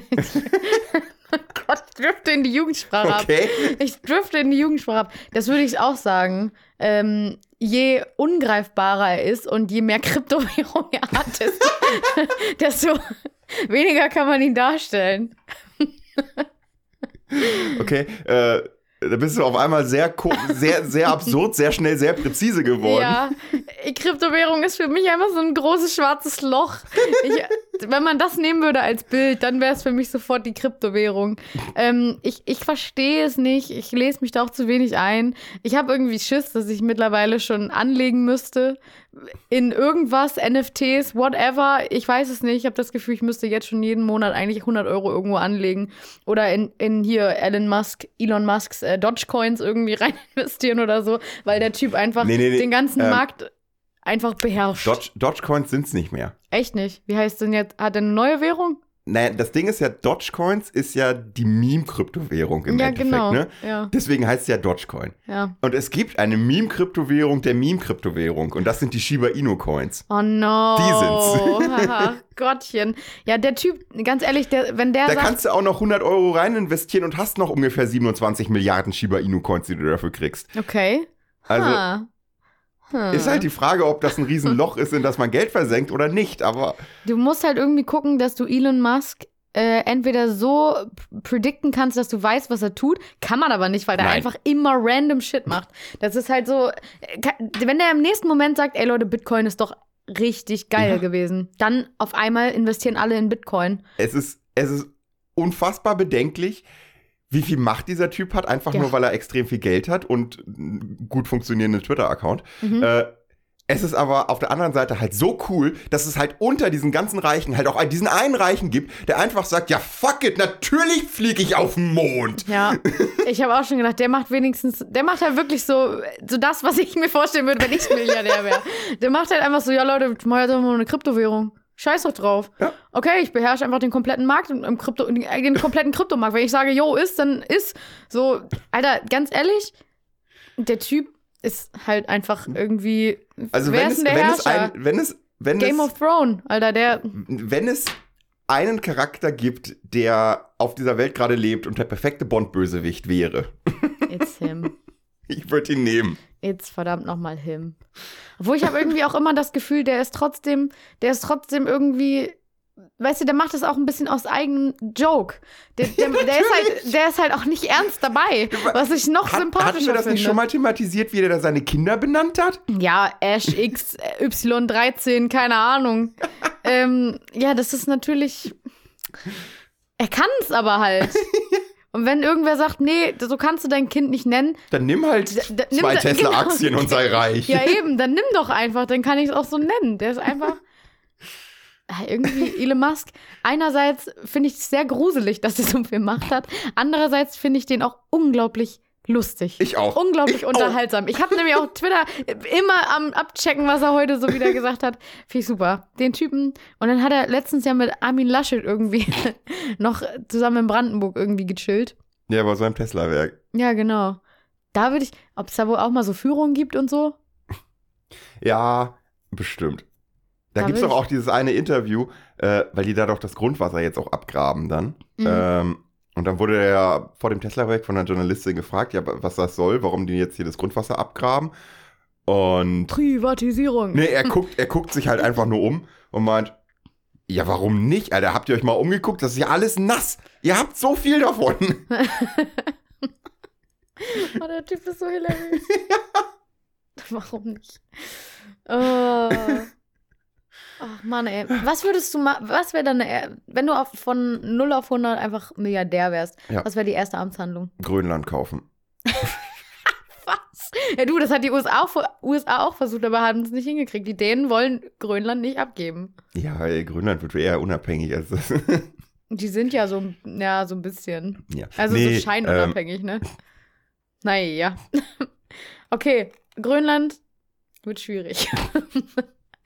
oh Gott, ich drifte in die Jugendsprache ab. Okay. Ich drifte in die Jugendsprache ab. Das würde ich auch sagen. Ähm, je ungreifbarer er ist und je mehr Kryptowährung er hat, desto, weniger kann man ihn darstellen. Okay. Äh, da bist du auf einmal sehr, sehr, sehr absurd, sehr schnell, sehr präzise geworden. Ja, Kryptowährung ist für mich einfach so ein großes schwarzes Loch. Ich, wenn man das nehmen würde als Bild, dann wäre es für mich sofort die Kryptowährung. Ähm, ich ich verstehe es nicht. Ich lese mich da auch zu wenig ein. Ich habe irgendwie Schiss, dass ich mittlerweile schon anlegen müsste in irgendwas, NFTs, whatever. Ich weiß es nicht. Ich habe das Gefühl, ich müsste jetzt schon jeden Monat eigentlich 100 Euro irgendwo anlegen oder in, in hier Elon Musk, Elon Musks äh, Dogecoins irgendwie rein investieren oder so, weil der Typ einfach Nee, nee, nee. den ganzen Ähm, Markt einfach beherrscht. Doge, Dogecoins sind es nicht mehr. Echt nicht. Wie heißt denn jetzt? Hat er eine neue Währung? Naja, das Ding ist ja, Dogecoins ist ja die Meme-Kryptowährung im ja, Endeffekt, genau. ne? Ja, Deswegen heißt es ja Dogecoin. ja. Und es gibt eine Meme-Kryptowährung der Meme-Kryptowährung. Und das sind die Shiba Inu-Coins. Oh no. Die sind's. Haha, Gottchen. Ja, der Typ, ganz ehrlich, der, wenn der Da sagt, kannst du auch noch 100 Euro rein investieren und hast noch ungefähr 27 Milliarden Shiba Inu-Coins, die du dafür kriegst. okay. Also Ha. Hm. ist halt die Frage, ob das ein Riesenloch ist, in das man Geld versenkt oder nicht. Aber Du musst halt irgendwie gucken, dass du Elon Musk äh, entweder so predikten kannst, dass du weißt, was er tut. Kann man aber nicht, weil der Nein. einfach immer random Shit macht. Das ist halt so, äh, wenn der im nächsten Moment sagt, ey Leute, Bitcoin ist doch richtig geil Ja. gewesen, dann auf einmal investieren alle in Bitcoin. es ist, es ist unfassbar bedenklich, wie viel Macht dieser Typ hat, einfach Ja. nur weil er extrem viel Geld hat und einen gut funktionierenden Twitter-Account. Mhm. Äh, es ist aber auf der anderen Seite halt so cool, dass es halt unter diesen ganzen Reichen halt auch diesen einen Reichen gibt, der einfach sagt, ja fuck it, natürlich fliege ich auf den Mond. Ja, ich habe auch schon gedacht, der macht wenigstens, der macht halt wirklich so, so das, was ich mir vorstellen würde, wenn ich Milliardär wäre. Der macht halt einfach so, ja Leute, ich mache jetzt einfach mal eine Kryptowährung. Scheiß doch drauf. Ja. Okay, ich beherrsche einfach den kompletten Markt, im im Krypto, den kompletten Kryptomarkt. Wenn ich sage, yo, ist, dann ist. So, Alter, ganz ehrlich, der Typ ist halt einfach irgendwie. Also wer wenn ist es, denn der wenn es ein, wenn es, wenn Game es, of Thrones, Alter, der. wenn es einen Charakter gibt, der auf dieser Welt gerade lebt und der perfekte Bond-Bösewicht wäre, It's him. ich würde ihn nehmen. It's verdammt nochmal him. Obwohl ich habe irgendwie auch immer das Gefühl, der ist trotzdem, der ist trotzdem irgendwie, weißt du, der macht das auch ein bisschen aus eigenem Joke. Der, der, der, ist, halt, der ist halt auch nicht ernst dabei, was ich noch Hat, hatten sympathischer wir das finde. nicht schon mal thematisiert, wie der da seine Kinder benannt hat? Ja, Ash X, äh, Y13, keine Ahnung. ähm, ja, das ist natürlich. Er kann es aber halt. Und wenn irgendwer sagt, nee, so kannst du dein Kind nicht nennen, Dann nimm halt D- d- nimm zwei da- Tesla-Aktien genau. und sei reich. Ja, eben, dann nimm doch einfach, dann kann ich es auch so nennen. Der ist einfach. Ah, Irgendwie Elon Musk. Einerseits finde ich es sehr gruselig, dass er so viel Macht hat. Andererseits finde ich den auch unglaublich lustig. Ich auch. Unglaublich Ich auch. unterhaltsam. Ich habe nämlich auch Twitter immer am Abchecken, was er heute so wieder gesagt hat. Finde ich super. Den Typen. Und dann hat er letztens ja mit Armin Laschet irgendwie noch zusammen in Brandenburg irgendwie gechillt. Ja, bei seinem Tesla-Werk. Ja, genau. Da würde ich, ob es da wohl auch mal so Führungen gibt und so. Ja, bestimmt. Da, Da gibt's will doch auch dieses eine Interview, äh, weil die da doch das Grundwasser jetzt auch abgraben dann. Mhm. Ähm, und dann wurde er ja vor dem Tesla-Werk von einer Journalistin gefragt, ja, was das soll, warum die jetzt hier das Grundwasser abgraben. Und Privatisierung. nee, er guckt, er guckt sich halt einfach nur um und meint, ja, warum nicht? Alter, habt ihr euch mal umgeguckt? Das ist ja alles nass. Ihr habt so viel davon. Oh, der Typ ist so hilarious. Warum nicht? Oh. Ach Mann, ey. Was würdest du machen? Was wäre deine, wenn du auf, von 0 auf 100 einfach Milliardär wärst? Ja. Was wäre die erste Amtshandlung? Grönland kaufen. Was? Ja, du, das hat die USA auch, USA auch versucht, aber haben es nicht hingekriegt. Die Dänen wollen Grönland nicht abgeben. Ja, ey, Grönland wird eher unabhängig als das. Die sind ja so, ja, so ein bisschen. ja. Also Nee, so ähm, scheinunabhängig, ne? Naja. Okay, Grönland wird schwierig.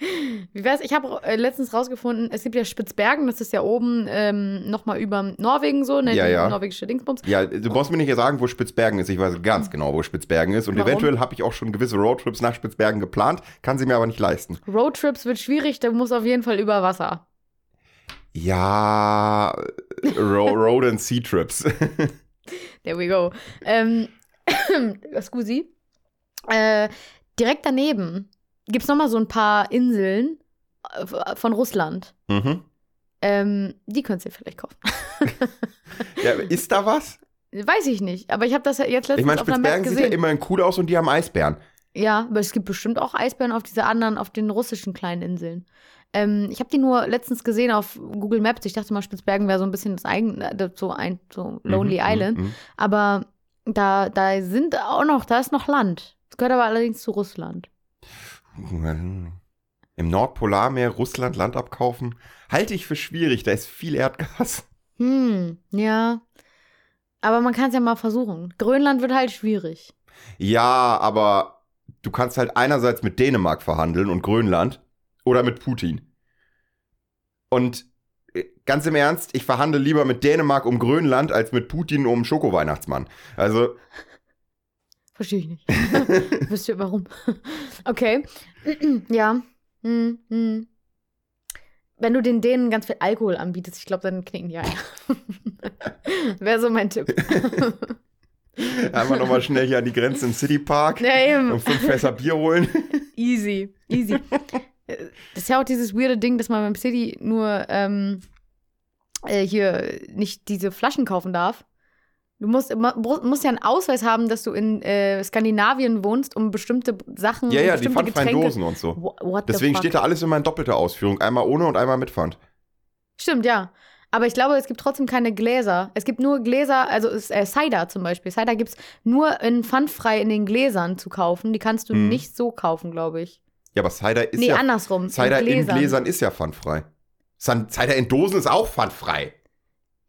Wie wär's? Ich habe äh, letztens rausgefunden, es gibt ja Spitzbergen, das ist ja oben ähm, nochmal über Norwegen so, ne? Ja, die ja. norwegische Dingsbums. Ja, du brauchst mir nicht sagen, wo Spitzbergen ist. Ich weiß ganz genau, wo Spitzbergen ist. Und Warum? eventuell habe ich auch schon gewisse Roadtrips nach Spitzbergen geplant, kann sie mir aber nicht leisten. Roadtrips wird schwierig, da muss auf jeden Fall über Wasser. Ja, Ro Road and Sea Trips. There we go. Ähm, Scusi. Äh, direkt daneben gibt es nochmal so ein paar Inseln äh, von Russland. mhm. Ähm, die könnt ihr vielleicht kaufen. ja, ist da was? Weiß ich nicht, aber ich habe das ja jetzt letztens Ich meine, auf einer Map Spitzbergen sieht ja gesehen. immerhin cool aus und die haben Eisbären. Ja, aber es gibt bestimmt auch Eisbären auf diese anderen, auf den russischen kleinen Inseln. Ähm, ich habe die nur letztens gesehen auf Google Maps. Ich dachte mal, Spitzbergen wäre so ein bisschen das eigene, äh, so ein so Lonely Mhm, Island. mhm. Aber da, da sind auch noch, da ist noch Land. Das gehört aber allerdings zu Russland. Im Nordpolarmeer Russland Land abkaufen, halte ich für schwierig. Da ist viel Erdgas. Hm, ja. Aber man kann es ja mal versuchen. Grönland wird halt schwierig. Ja, aber du kannst halt einerseits mit Dänemark verhandeln und Grönland oder mit Putin. Und äh, ganz im Ernst, ich verhandle lieber mit Dänemark um Grönland als mit Putin um Schokoweihnachtsmann. Also, Verstehe ich nicht. Wisst ihr warum? okay. ja. Hm, hm. Wenn du den Dänen ganz viel Alkohol anbietest, ich glaube, dann knicken die ein. Wäre so mein Tipp. einmal nochmal schnell hier an die Grenze im Citypark ja, eben. und fünf Fässer Bier holen. Easy, easy. Das ist ja auch dieses weirde Ding, dass man beim City nur ähm, äh, hier nicht diese Flaschen kaufen darf. Du musst, musst ja einen Ausweis haben, dass du in äh, Skandinavien wohnst, um bestimmte Sachen, Ja, ja, die pfandfreien und so. Wha- What Deswegen steht da alles immer in doppelter Ausführung. Einmal ohne und einmal mit Pfand. Stimmt, ja. Aber ich glaube, es gibt trotzdem keine Gläser. Es gibt nur Gläser, also ist, äh, Cider zum Beispiel. Cider gibt es nur in pfandfrei in den Gläsern zu kaufen. Die kannst du Mhm. nicht so kaufen, glaube ich. Ja, aber Cider ist nee, ja andersrum. Cider in in Gläsern. Gläsern ist ja pfandfrei. Cider in Dosen ist auch pfandfrei.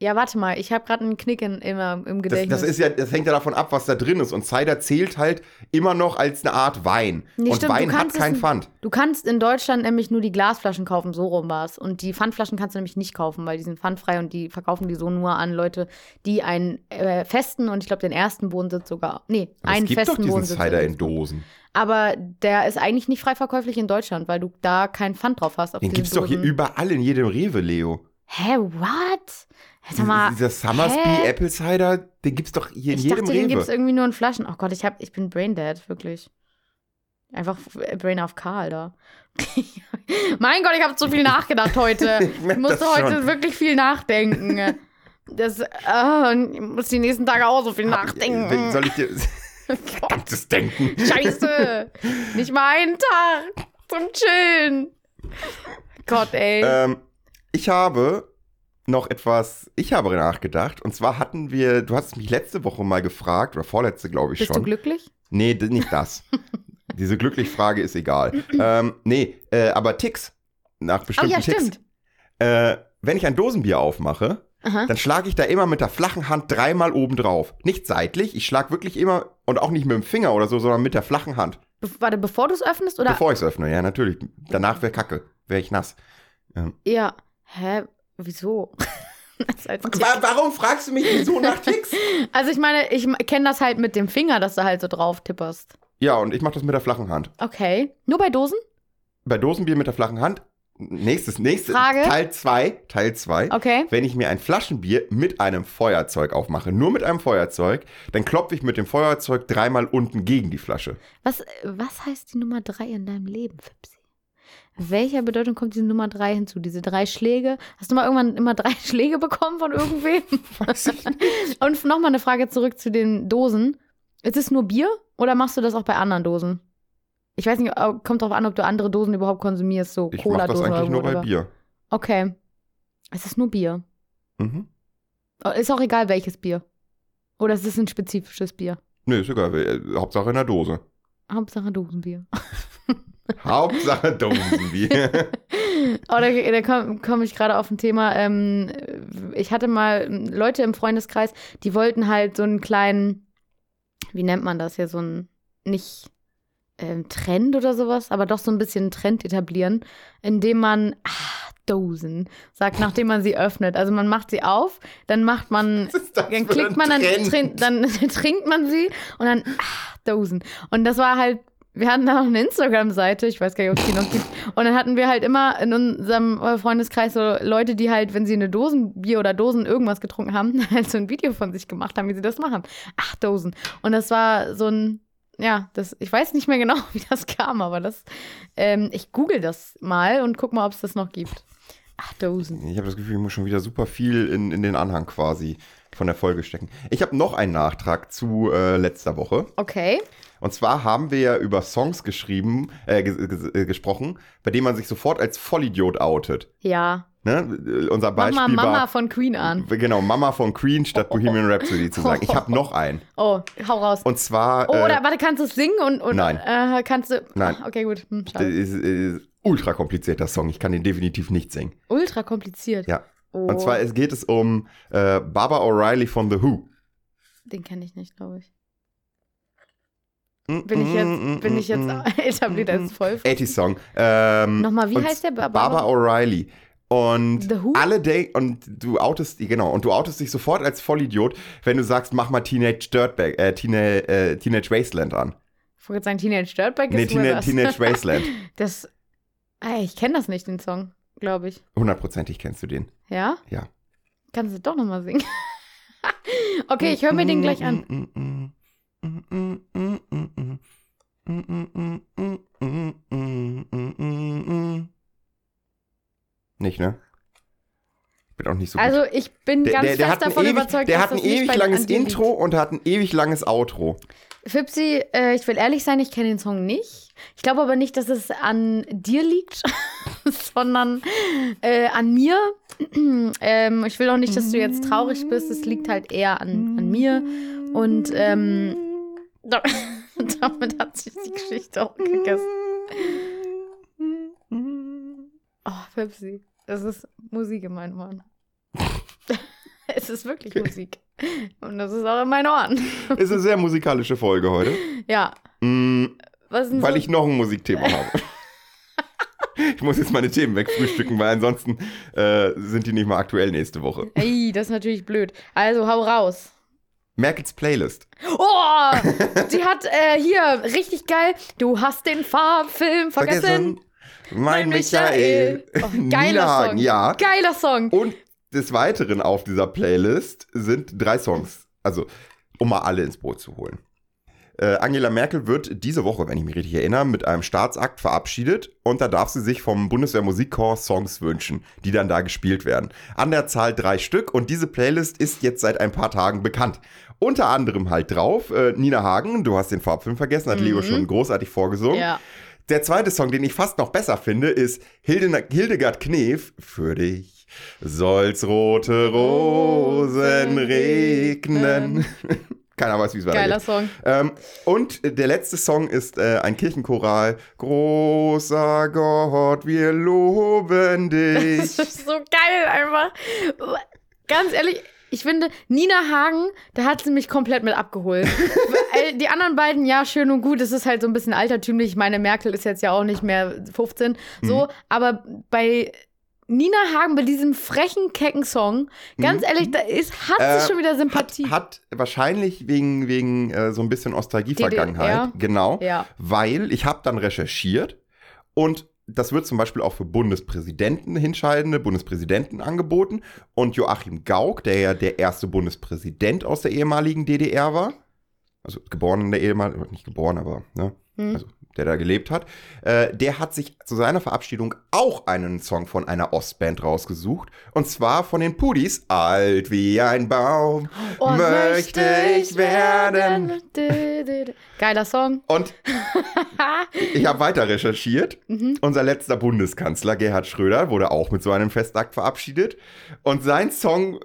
Ja, warte mal, ich habe gerade einen Knick in, immer im Das, Gedächtnis. das, ist ja, das hängt ja davon ab, was da drin ist. Und Cider zählt halt immer noch als eine Art Wein. Nee, und stimmt, Wein hat es kein Pfand. Du kannst in Deutschland nämlich nur die Glasflaschen kaufen, so rum war's. Und die Pfandflaschen kannst du nämlich nicht kaufen, weil die sind pfandfrei und die verkaufen die so nur an Leute, die einen äh, festen und ich glaube den ersten Wohnsitz sogar. Nee, Aber einen es gibt doch festen diesen Wohnsitz. Cider in Dosen. Aber der ist eigentlich nicht frei verkäuflich in Deutschland, weil du da kein Pfand drauf hast. Den diese gibt's doch hier überall in jedem Rewe, Leo. Hä, what? Sag mal, Dieser Summersby hä? Apple Cider, den gibt's doch hier in ich jedem dachte, den Rewe. gibt's irgendwie nur in Flaschen. Oh Gott, ich, hab, ich bin braindead, wirklich. Einfach äh, Brain auf K, Alter. mein Gott, ich habe zu viel nachgedacht heute. Ich Ich musste heute wirklich viel nachdenken. Das, äh, ich muss die nächsten Tage auch so viel nachdenken. Soll ich dir. Verdammtes Denken. Scheiße. Nicht mal einen Tag zum Chillen. Gott, ey. Ähm, ich habe noch etwas, ich habe nachgedacht. Und zwar hatten wir, du hast mich letzte Woche mal gefragt, oder vorletzte, glaube ich Bist du schon. glücklich? Nee, nicht das. Diese glücklich Frage ist egal. ähm, nee, äh, aber Ticks. Nach Oh bestimmten ja, Ticks. stimmt. Äh, wenn ich ein Dosenbier aufmache, Aha. dann schlage ich da immer mit der flachen Hand dreimal oben drauf. Nicht seitlich, ich schlage wirklich immer, und auch nicht mit dem Finger oder so, sondern mit der flachen Hand. Be warte, bevor du es öffnest oder? Bevor ich es öffne, ja, natürlich. Danach wäre Kacke, wäre ich nass. Ja. Hä? Wieso? Wa- Warum fragst du mich wieso nach Ticks? Also ich meine, ich kenne das halt mit dem Finger, dass du halt so drauf tipperst. ja, und ich mache das mit der flachen Hand. Okay. Nur bei Dosen? Bei Dosenbier mit der flachen Hand. Nächstes, nächstes. Frage? Teil 2, Teil 2. Okay. Wenn ich mir ein Flaschenbier mit einem Feuerzeug aufmache, nur mit einem Feuerzeug, dann klopfe ich mit dem Feuerzeug dreimal unten gegen die Flasche. Was, was heißt die Nummer drei in deinem Leben, Fipsi? Welcher Bedeutung kommt diese Nummer drei hinzu? Diese drei Schläge? Hast du mal irgendwann immer drei Schläge bekommen von irgendwem? Und nochmal eine Frage zurück zu den Dosen. Ist es nur Bier oder machst du das auch bei anderen Dosen? Ich weiß nicht, kommt drauf an, ob du andere Dosen überhaupt konsumierst, so Ich mache das Cola-Dosen oder eigentlich nur bei whatever. Bier. Okay. Es ist nur Bier. Mhm. Äh, Ist auch egal, welches Bier. Oder ist es ein spezifisches Bier? Nö, ist egal. äh, Hauptsache in der Dose. Hauptsache Dosenbier. Hauptsache Dosenbier. Oh, da, da komme komm ich gerade auf ein Thema. Ähm, ich hatte mal Leute im Freundeskreis, die wollten halt so einen kleinen, wie nennt man das hier, so einen, nicht ähm, Trend oder sowas, aber doch so ein bisschen einen Trend etablieren, indem man ah, Dosen sagt, nachdem man sie öffnet. Also man macht sie auf, dann macht man dann klickt man, dann, trinkt, dann trinkt man sie und dann ah, Dosen. Und das war halt, wir hatten da noch eine Instagram-Seite, ich weiß gar nicht, ob es die noch gibt. Und dann hatten wir halt immer in unserem Freundeskreis so Leute, die halt, wenn sie eine Dosenbier oder Dosen irgendwas getrunken haben, halt so ein Video von sich gemacht haben, wie sie das machen. Ach, Dosen. Und das war so ein, ja, das, ich weiß nicht mehr genau, wie das kam, aber das, ähm, ich google das mal und guck mal, ob es das noch gibt. Ach, Dosen. Ich habe das Gefühl, ich muss schon wieder super viel in, in den Anhang quasi von der Folge stecken. Ich habe noch einen Nachtrag zu äh, letzter Woche. Okay. Und zwar haben wir ja über Songs geschrieben, äh, äh, gesprochen, bei denen man sich sofort als Vollidiot outet. Ja. Ne? Äh, Unser Beispiel mal Mama war von Queen an. genau Mama von Queen statt Bohemian Rhapsody zu sagen. Ich habe noch einen. Oh, hau raus. Und zwar Oh, äh, oder warte, kannst du es singen und, und Nein. Äh, kannst du. Nein. Ach, okay, gut. Hm, ist, ist ultra komplizierter Song. Ich kann den definitiv nicht singen. Ultra kompliziert. Ja. Oh, Und zwar es geht es um äh, Baba O'Reilly von The Who. den kenne ich nicht, glaube ich. Bin ich jetzt, bin ich jetzt etabliert als voll. 80 Song. Ähm, Nochmal, wie heißt der? Ba- Baba Baba- O'Reilly. Und alle Day und du outest, genau, und du outest dich sofort als Vollidiot, wenn du sagst, mach mal Teenage Dirtbag, äh, Teenage, äh, Teenage Wasteland an. Ich wollte sagen, Teenage Dirtbag Nee, ist Teenage, Teenage, Teenage Wasteland. Das, ey, ich kenne das nicht, den Song, glaube ich. Hundertprozentig kennst du den. Ja? Ja. Kannst du doch nochmal singen? okay, ich höre mir den gleich an. Nicht, ne? Ich bin auch nicht so gut. Also ich bin Der, ganz der, der fest davon ewig, überzeugt, der hat ein ewig langes an dir liegt. Intro und hat ein ewig langes Outro. Fipsi, äh, ich will ehrlich sein, ich kenne den Song nicht. Ich glaube aber nicht, dass es an dir liegt, sondern äh, an mir. ähm, ich will auch nicht, dass du jetzt traurig bist. Es liegt halt eher an, an mir. Und ähm, damit hat sich die Geschichte auch gegessen. Oh, Pepsi, das ist Musik in meinen Ohren. es ist wirklich Musik. Und das ist auch in meinen Ohren. Ist eine sehr musikalische Folge heute. Ja. Mm, denn weil so? ich noch ein Musikthema habe. ich muss jetzt meine Themen wegfrühstücken, weil ansonsten äh, sind die nicht mal aktuell nächste Woche. Ey, das ist natürlich blöd. Also hau raus. Merkels Playlist. Oh, die hat äh, hier richtig geil. Du hast den Farbfilm vergessen. Mein Michael. Oh, Nina geiler Song. ja. Geiler Song. Und des Weiteren auf dieser Playlist sind drei Songs. Also, um mal alle ins Boot zu holen. Äh, Angela Merkel wird diese Woche, wenn ich mich richtig erinnere, mit einem Staatsakt verabschiedet und da darf sie sich vom Bundeswehr Musikchor Songs wünschen, die dann da gespielt werden. An der Zahl drei Stück und diese Playlist ist jetzt seit ein paar Tagen bekannt. Unter anderem halt drauf äh, Nina Hagen, du hast den Farbfilm vergessen, hat Leo Mhm. schon großartig vorgesungen. Ja. Der zweite Song, den ich fast noch besser finde, ist Hilde, Hildegard Knef. Für dich soll's rote Rosen regnen. Keiner weiß, wie es Geiler weitergeht. Song. Ähm, und der letzte Song ist äh, ein Kirchenchoral. Großer Gott, wir loben dich. Das ist so geil einfach. Ganz ehrlich, ich finde, Nina Hagen, da hat sie mich komplett mit abgeholt. Die anderen beiden, ja, schön und gut, es ist halt so ein bisschen altertümlich. Meine Merkel ist jetzt ja auch nicht mehr 15. So, aber bei Nina Hagen, bei diesem frechen, kecken Song, ganz ehrlich, da ist, hat Äh, sie schon wieder Sympathie. Hat, hat wahrscheinlich wegen, wegen äh, so ein bisschen Nostalgie-Vergangenheit. Genau. ja. weil ich habe dann recherchiert und das wird zum Beispiel auch für Bundespräsidenten hinscheidende Bundespräsidenten angeboten. Und Joachim Gauck, der ja der erste Bundespräsident aus der ehemaligen DDR war, also geboren in der ehemaligen, nicht geboren, aber ne, Hm. also der da gelebt hat, äh, der hat sich zu seiner Verabschiedung auch einen Song von einer Ostband rausgesucht. Und zwar von den Pudis, Alt wie ein Baum, Oh, möchte ich werden. Dü. Geiler Song. Und ich habe weiter recherchiert. Mhm. Unser letzter Bundeskanzler Gerhard Schröder wurde auch mit so einem Festakt verabschiedet. Und sein Song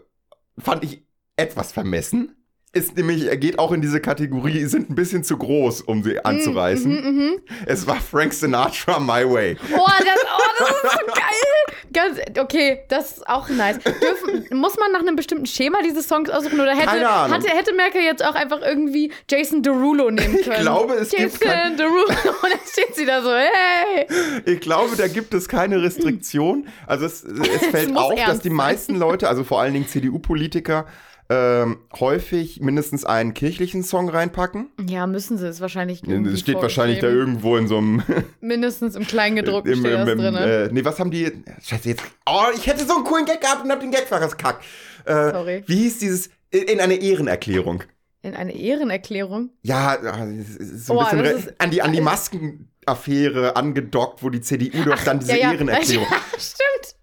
fand ich etwas vermessen. Ist nämlich, er geht auch in diese Kategorie, sind ein bisschen zu groß, um sie anzureißen. Mhm, mhm. Es war Frank Sinatra My Way. Oh, das, oh, das ist so geil. Ganz, okay, das ist auch nice. Dürfen, muss man nach einem bestimmten Schema diese Songs aussuchen oder hätte, Keine Ahnung. hatte, hätte Merkel jetzt auch einfach irgendwie Jason Derulo nehmen können? glaube, es gibt Jason kein- Derulo. Und dann steht sie da so, hey. Ich glaube, da gibt es keine Restriktion. Also es, es fällt muss auf, dass die meisten Leute, also vor allen Dingen CDU-Politiker, ähm, häufig mindestens einen kirchlichen Song reinpacken. Ja, müssen sie es wahrscheinlich. Es steht wahrscheinlich da irgendwo in so einem Mindestens im Kleingedruckten Im, steht im, im, drin. äh, nee, was haben die? Scheiße, jetzt. Oh, ich hätte so einen coolen Gag gehabt und hab den Gag verkackt. Äh, Sorry. Wie hieß dieses? In in eine Ehrenerklärung. In eine Ehrenerklärung. Ja, ja, es ist so ein Oh, bisschen ist- an die, an die Maskenaffäre angedockt, wo die CDU doch dann diese ja, ja. Ehrenerklärung. Stimmt.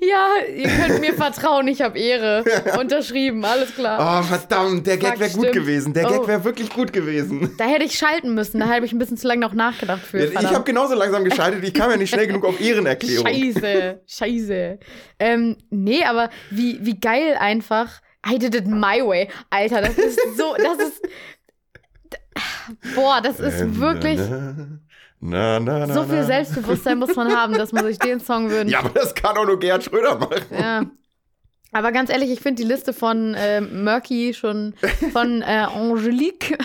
Ja, ihr könnt mir vertrauen, ich habe Ehre. Unterschrieben, alles klar. Oh, verdammt, der Gag wäre gut gewesen. Der Gag Oh. wäre wirklich gut gewesen. Da hätte ich schalten müssen, da habe ich ein bisschen zu lange noch nachgedacht für. Ich habe genauso langsam geschaltet, ich kam ja nicht schnell genug auf Ehrenerklärung. Scheiße, scheiße. Ähm, nee, aber wie, wie geil einfach. I did it my way. Alter, das ist so, das ist. Boah, das ist wirklich. Na, na, na, So viel. Selbstbewusstsein muss man haben, dass man sich den Song wünscht. Ja, aber das kann auch nur Gerhard Schröder machen. Ja. Aber ganz ehrlich, ich finde die Liste von äh, Murky schon von äh, Angelique,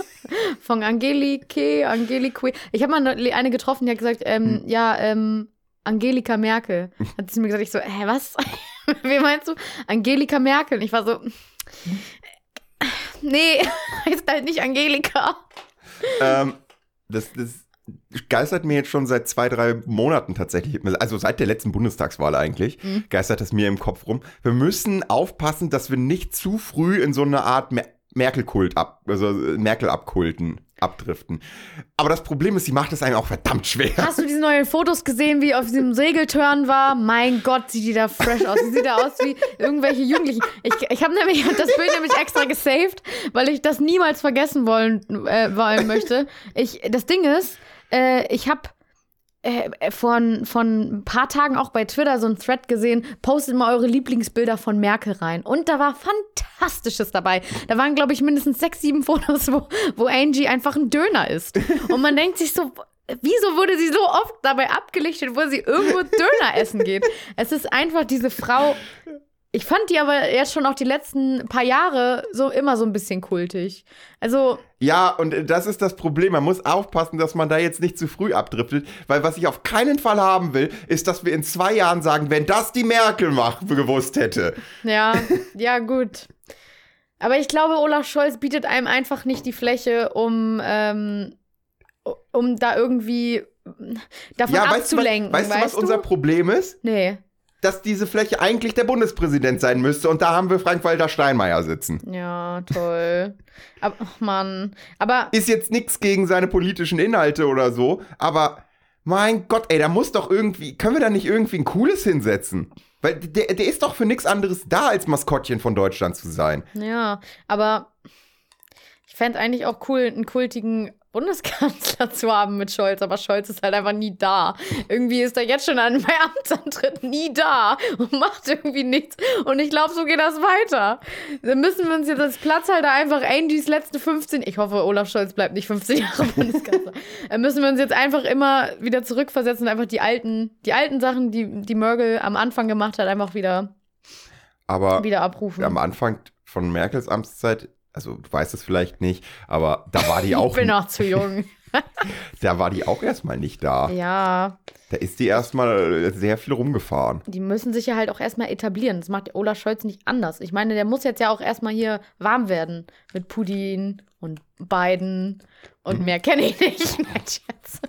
von Angelique, Angelique. Ich habe mal eine eine getroffen, die hat gesagt, ähm, ja, ähm, Angelika Merkel. Hat sie mir gesagt, ich so, hä, was? Wie meinst du? Angelika Merkel. Und ich war so, nee, ist halt nicht Angelika. ähm, das, das geistert mir jetzt schon seit zwei, drei Monaten tatsächlich, also seit der letzten Bundestagswahl eigentlich, mhm. geistert das mir im Kopf rum. Wir müssen aufpassen, dass wir nicht zu früh in so eine Art Mer Merkel-Kult ab, also Merkel abkulten abdriften. Aber das Problem ist, sie macht es einem auch verdammt schwer. Hast du diese neuen Fotos gesehen, wie auf diesem Segeltörn war? Mein Gott, sieht die da fresh aus. Sie sieht da aus wie irgendwelche Jugendlichen. Ich, ich habe nämlich das Bild nämlich extra gesaved, weil ich das niemals vergessen wollen, äh, wollen möchte. Ich, das Ding ist, äh, ich habe äh, äh, von, von ein paar Tagen auch bei Twitter so ein Thread gesehen, postet mal eure Lieblingsbilder von Merkel rein. Und da war Fantastisches dabei. Da waren, glaube ich, mindestens sechs, sieben Fotos, wo, wo Angie einfach ein Döner ist. Und man denkt sich so, wieso wurde sie so oft dabei abgelichtet, wo sie irgendwo Döner essen geht? Es ist einfach diese Frau ich fand die aber jetzt schon auch die letzten paar Jahre so immer so ein bisschen kultig. Also. Ja, und das ist das Problem. Man muss aufpassen, dass man da jetzt nicht zu früh abdriftet, weil was ich auf keinen Fall haben will, ist, dass wir in zwei Jahren sagen, wenn das die Merkel macht, gewusst hätte. Ja, ja, gut. Aber ich glaube, Olaf Scholz bietet einem einfach nicht die Fläche, um, ähm, um da irgendwie davon ja, abzulenken. Weißt du, was, weißt du, was unser Problem ist? Nee dass diese Fläche eigentlich der Bundespräsident sein müsste. Und da haben wir Frank-Walter Steinmeier sitzen. Ja, toll. aber, oh Mann. Aber. Ist jetzt nichts gegen seine politischen Inhalte oder so, aber mein Gott, ey, da muss doch irgendwie. Können wir da nicht irgendwie ein cooles hinsetzen? Weil der, der ist doch für nichts anderes da, als Maskottchen von Deutschland zu sein. Ja, aber ich fände eigentlich auch cool, einen kultigen Bundeskanzler zu haben mit Scholz, aber Scholz ist halt einfach nie da. Irgendwie ist er jetzt schon an meinem Amtsantritt nie da und macht irgendwie nichts. Und ich glaube, so geht das weiter. Dann müssen wir uns jetzt als Platzhalter einfach Angies letzte 15, ich hoffe, Olaf Scholz bleibt nicht 15 Jahre Bundeskanzler. Dann müssen wir uns jetzt einfach immer wieder zurückversetzen und einfach die alten, die alten Sachen, die die Merkel am Anfang gemacht hat, einfach wieder, aber wieder abrufen. Am Anfang von Merkels Amtszeit also du weißt es vielleicht nicht, aber da war die auch. ich bin noch zu jung. da war die auch erstmal nicht da. Ja. Da ist die erstmal sehr viel rumgefahren. Die müssen sich ja halt auch erstmal etablieren. Das macht Olaf Scholz nicht anders. Ich meine, der muss jetzt ja auch erstmal hier warm werden mit Putin und Biden und mhm. mehr kenne ich nicht. Nein, Scherz.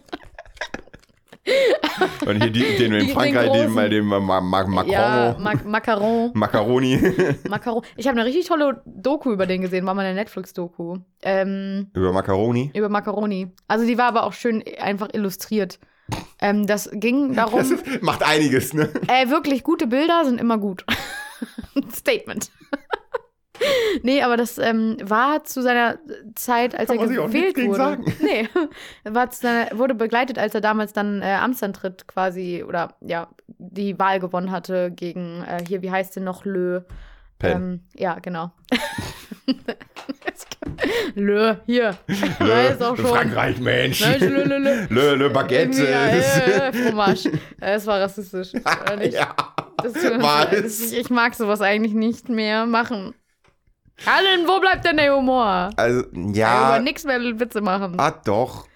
Und hier die, den in Frankreich, den, den, den Ma Ma Macron. Ja, Ma Macaron. Macaroni. Macaron. Ich habe eine richtig tolle Doku über den gesehen, war mal eine Netflix-Doku. Ähm, über Macaroni? Über Macaroni. Also die war aber auch schön einfach illustriert. Ähm, das ging darum. Das ist, macht einiges, ne? Äh, wirklich, gute Bilder sind immer gut. Statement. nee, aber das ähm, war zu seiner Zeit, als Kann er gewählt wurde. Sagen. Nee, war zu seiner, wurde begleitet, als er damals dann äh, Amtsantritt quasi oder ja, die Wahl gewonnen hatte gegen äh, hier, wie heißt denn noch, Lö? Ähm, ja, genau. Lö, hier. Lö, ist auch schon. Frankreich, Mensch. Mensch lö, lö, lö. lö, lö Baguette. Ja, ja, ja, Fromage. Es war rassistisch. ja. Das, das, ich mag sowas eigentlich nicht mehr machen. Allen, wo bleibt denn der Humor? Also, ja. Über nichts mehr Witze machen. Ah, doch.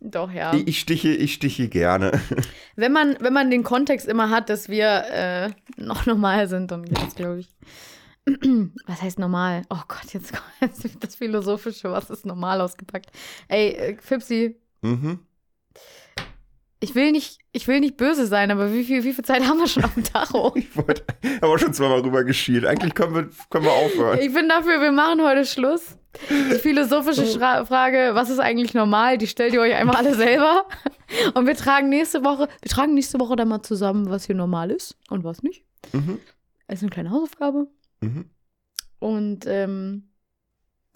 Doch, ja. Ich, ich, stiche, ich stiche gerne. Wenn man, wenn man den Kontext immer hat, dass wir äh, noch normal sind, dann geht es, glaube ich. Was heißt normal? Oh Gott, jetzt kommt das Philosophische, was ist normal ausgepackt. Ey, äh, Fipsi. Mhm ich will nicht, ich will nicht böse sein, aber wie viel, wie viel Zeit haben wir schon auf dem Tacho? ich wollte, aber schon zweimal rüber geschielt. Eigentlich können wir, können wir aufhören. Ich bin dafür, wir machen heute Schluss. Die philosophische Schra Frage, was ist eigentlich normal, die stellt ihr euch einfach alle selber. Und wir tragen nächste Woche, wir tragen nächste Woche dann mal zusammen, was hier normal ist und was nicht. Mhm. Das ist eine kleine Hausaufgabe. Mhm. Und ähm,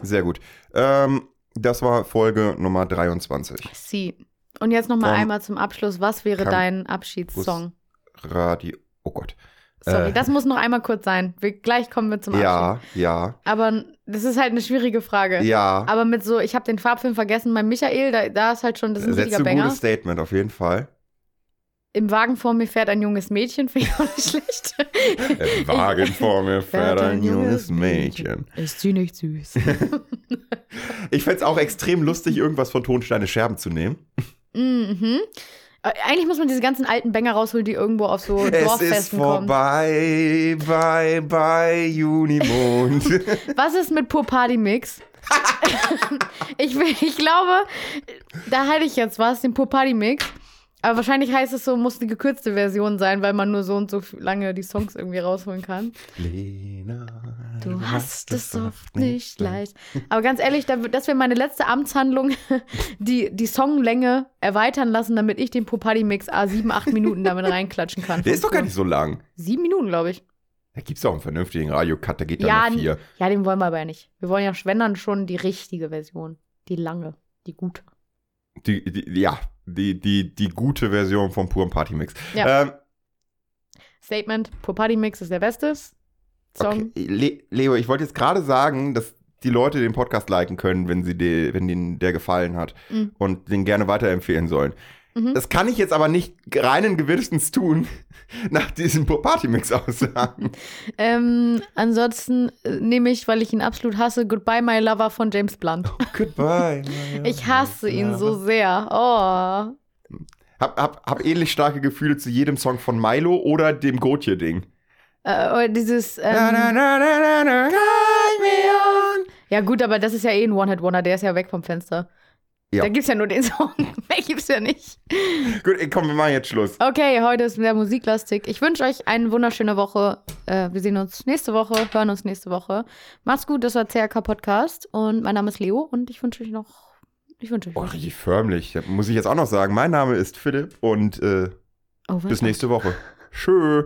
sehr gut. Ähm, das war Folge Nummer 23. Sie. Und jetzt noch mal einmal zum Abschluss. Was wäre dein Abschiedssong? Radio. Oh Gott. Sorry, äh, das muss noch einmal kurz sein. Wir, gleich kommen wir zum Abschied. Ja, ja. Aber das ist halt eine schwierige Frage. Ja. Aber mit so, ich habe den Farbfilm vergessen, bei Michael, da, da ist halt schon, das ist ein Setzt richtiger ein gutes Statement, auf jeden Fall. Im Wagen vor mir fährt ein junges Mädchen, finde ich auch nicht schlecht. Im Wagen vor mir fährt ein junges Mädchen. Ist sie nicht süß? ich fände es auch extrem lustig, irgendwas von Tonsteine Scherben zu nehmen. Mhm. Äh, Eigentlich muss man diese ganzen alten Banger rausholen, die irgendwo auf so Es ist Dorffesten kommen. vorbei, bye, bye, Junimond. Was ist mit Pur Party Mix? ich, ich glaube, da halte ich jetzt was, den Pur Party Mix. Aber wahrscheinlich heißt es so, muss die gekürzte Version sein, weil man nur so und so lange die Songs irgendwie rausholen kann. Lena, Du hast es oft nicht leicht. Aber ganz ehrlich, da- das wäre meine letzte Amtshandlung, die, die Songlänge erweitern lassen, damit ich den Pur Party Mix A 7, 8 Minuten damit reinklatschen kann. Der ist doch gar nicht so lang. Sieben Minuten, glaube ich. Da gibt es auch einen vernünftigen Radiocut, der geht dann Ja, noch vier. Ja, den wollen wir aber ja nicht. Wir wollen ja, wenn dann schon die richtige Version. Die lange, die gute. Die, die, ja, die, die, die gute Version vom puren Partymix. Ja. Ähm, Statement, Pur Party Mix ist der beste Song. okay. Le Leo, ich wollte jetzt gerade sagen, dass die Leute den Podcast liken können, wenn sie de, wenn denen der gefallen hat Mhm. und den gerne weiterempfehlen sollen. Mhm. Das kann ich jetzt aber nicht reinen Gewissens tun, nach diesen Pur Partymix aussagen. Ähm, ansonsten äh, nehme ich, weil ich ihn absolut hasse, Goodbye My Lover von James Blunt. Goodbye. Ich hasse ihn so sehr. Oh. Hab, hab, hab ähnlich starke Gefühle zu jedem Song von Milo oder dem Gotje-Ding. Äh, oder dieses. Na, na, Ähm, na, na, na, ja, gut, aber das ist ja eh ein One-Hit-Wonder, der ist ja weg vom Fenster. Ja. Da gibt's ja nur den Song. Mehr gibt's ja nicht. Gut, komm, wir machen jetzt Schluss. Okay, heute ist sehr musiklastig. Ich wünsche euch eine wunderschöne Woche. Äh, wir sehen uns nächste Woche, hören uns nächste Woche. Macht's gut, das war CRK Podcast und mein Name ist Leo und ich wünsche euch noch. Ich wünsche euch. Oh, richtig förmlich. Da muss ich jetzt auch noch sagen. Mein Name ist Philipp und äh, Oh, bis nächste Woche. Tschö.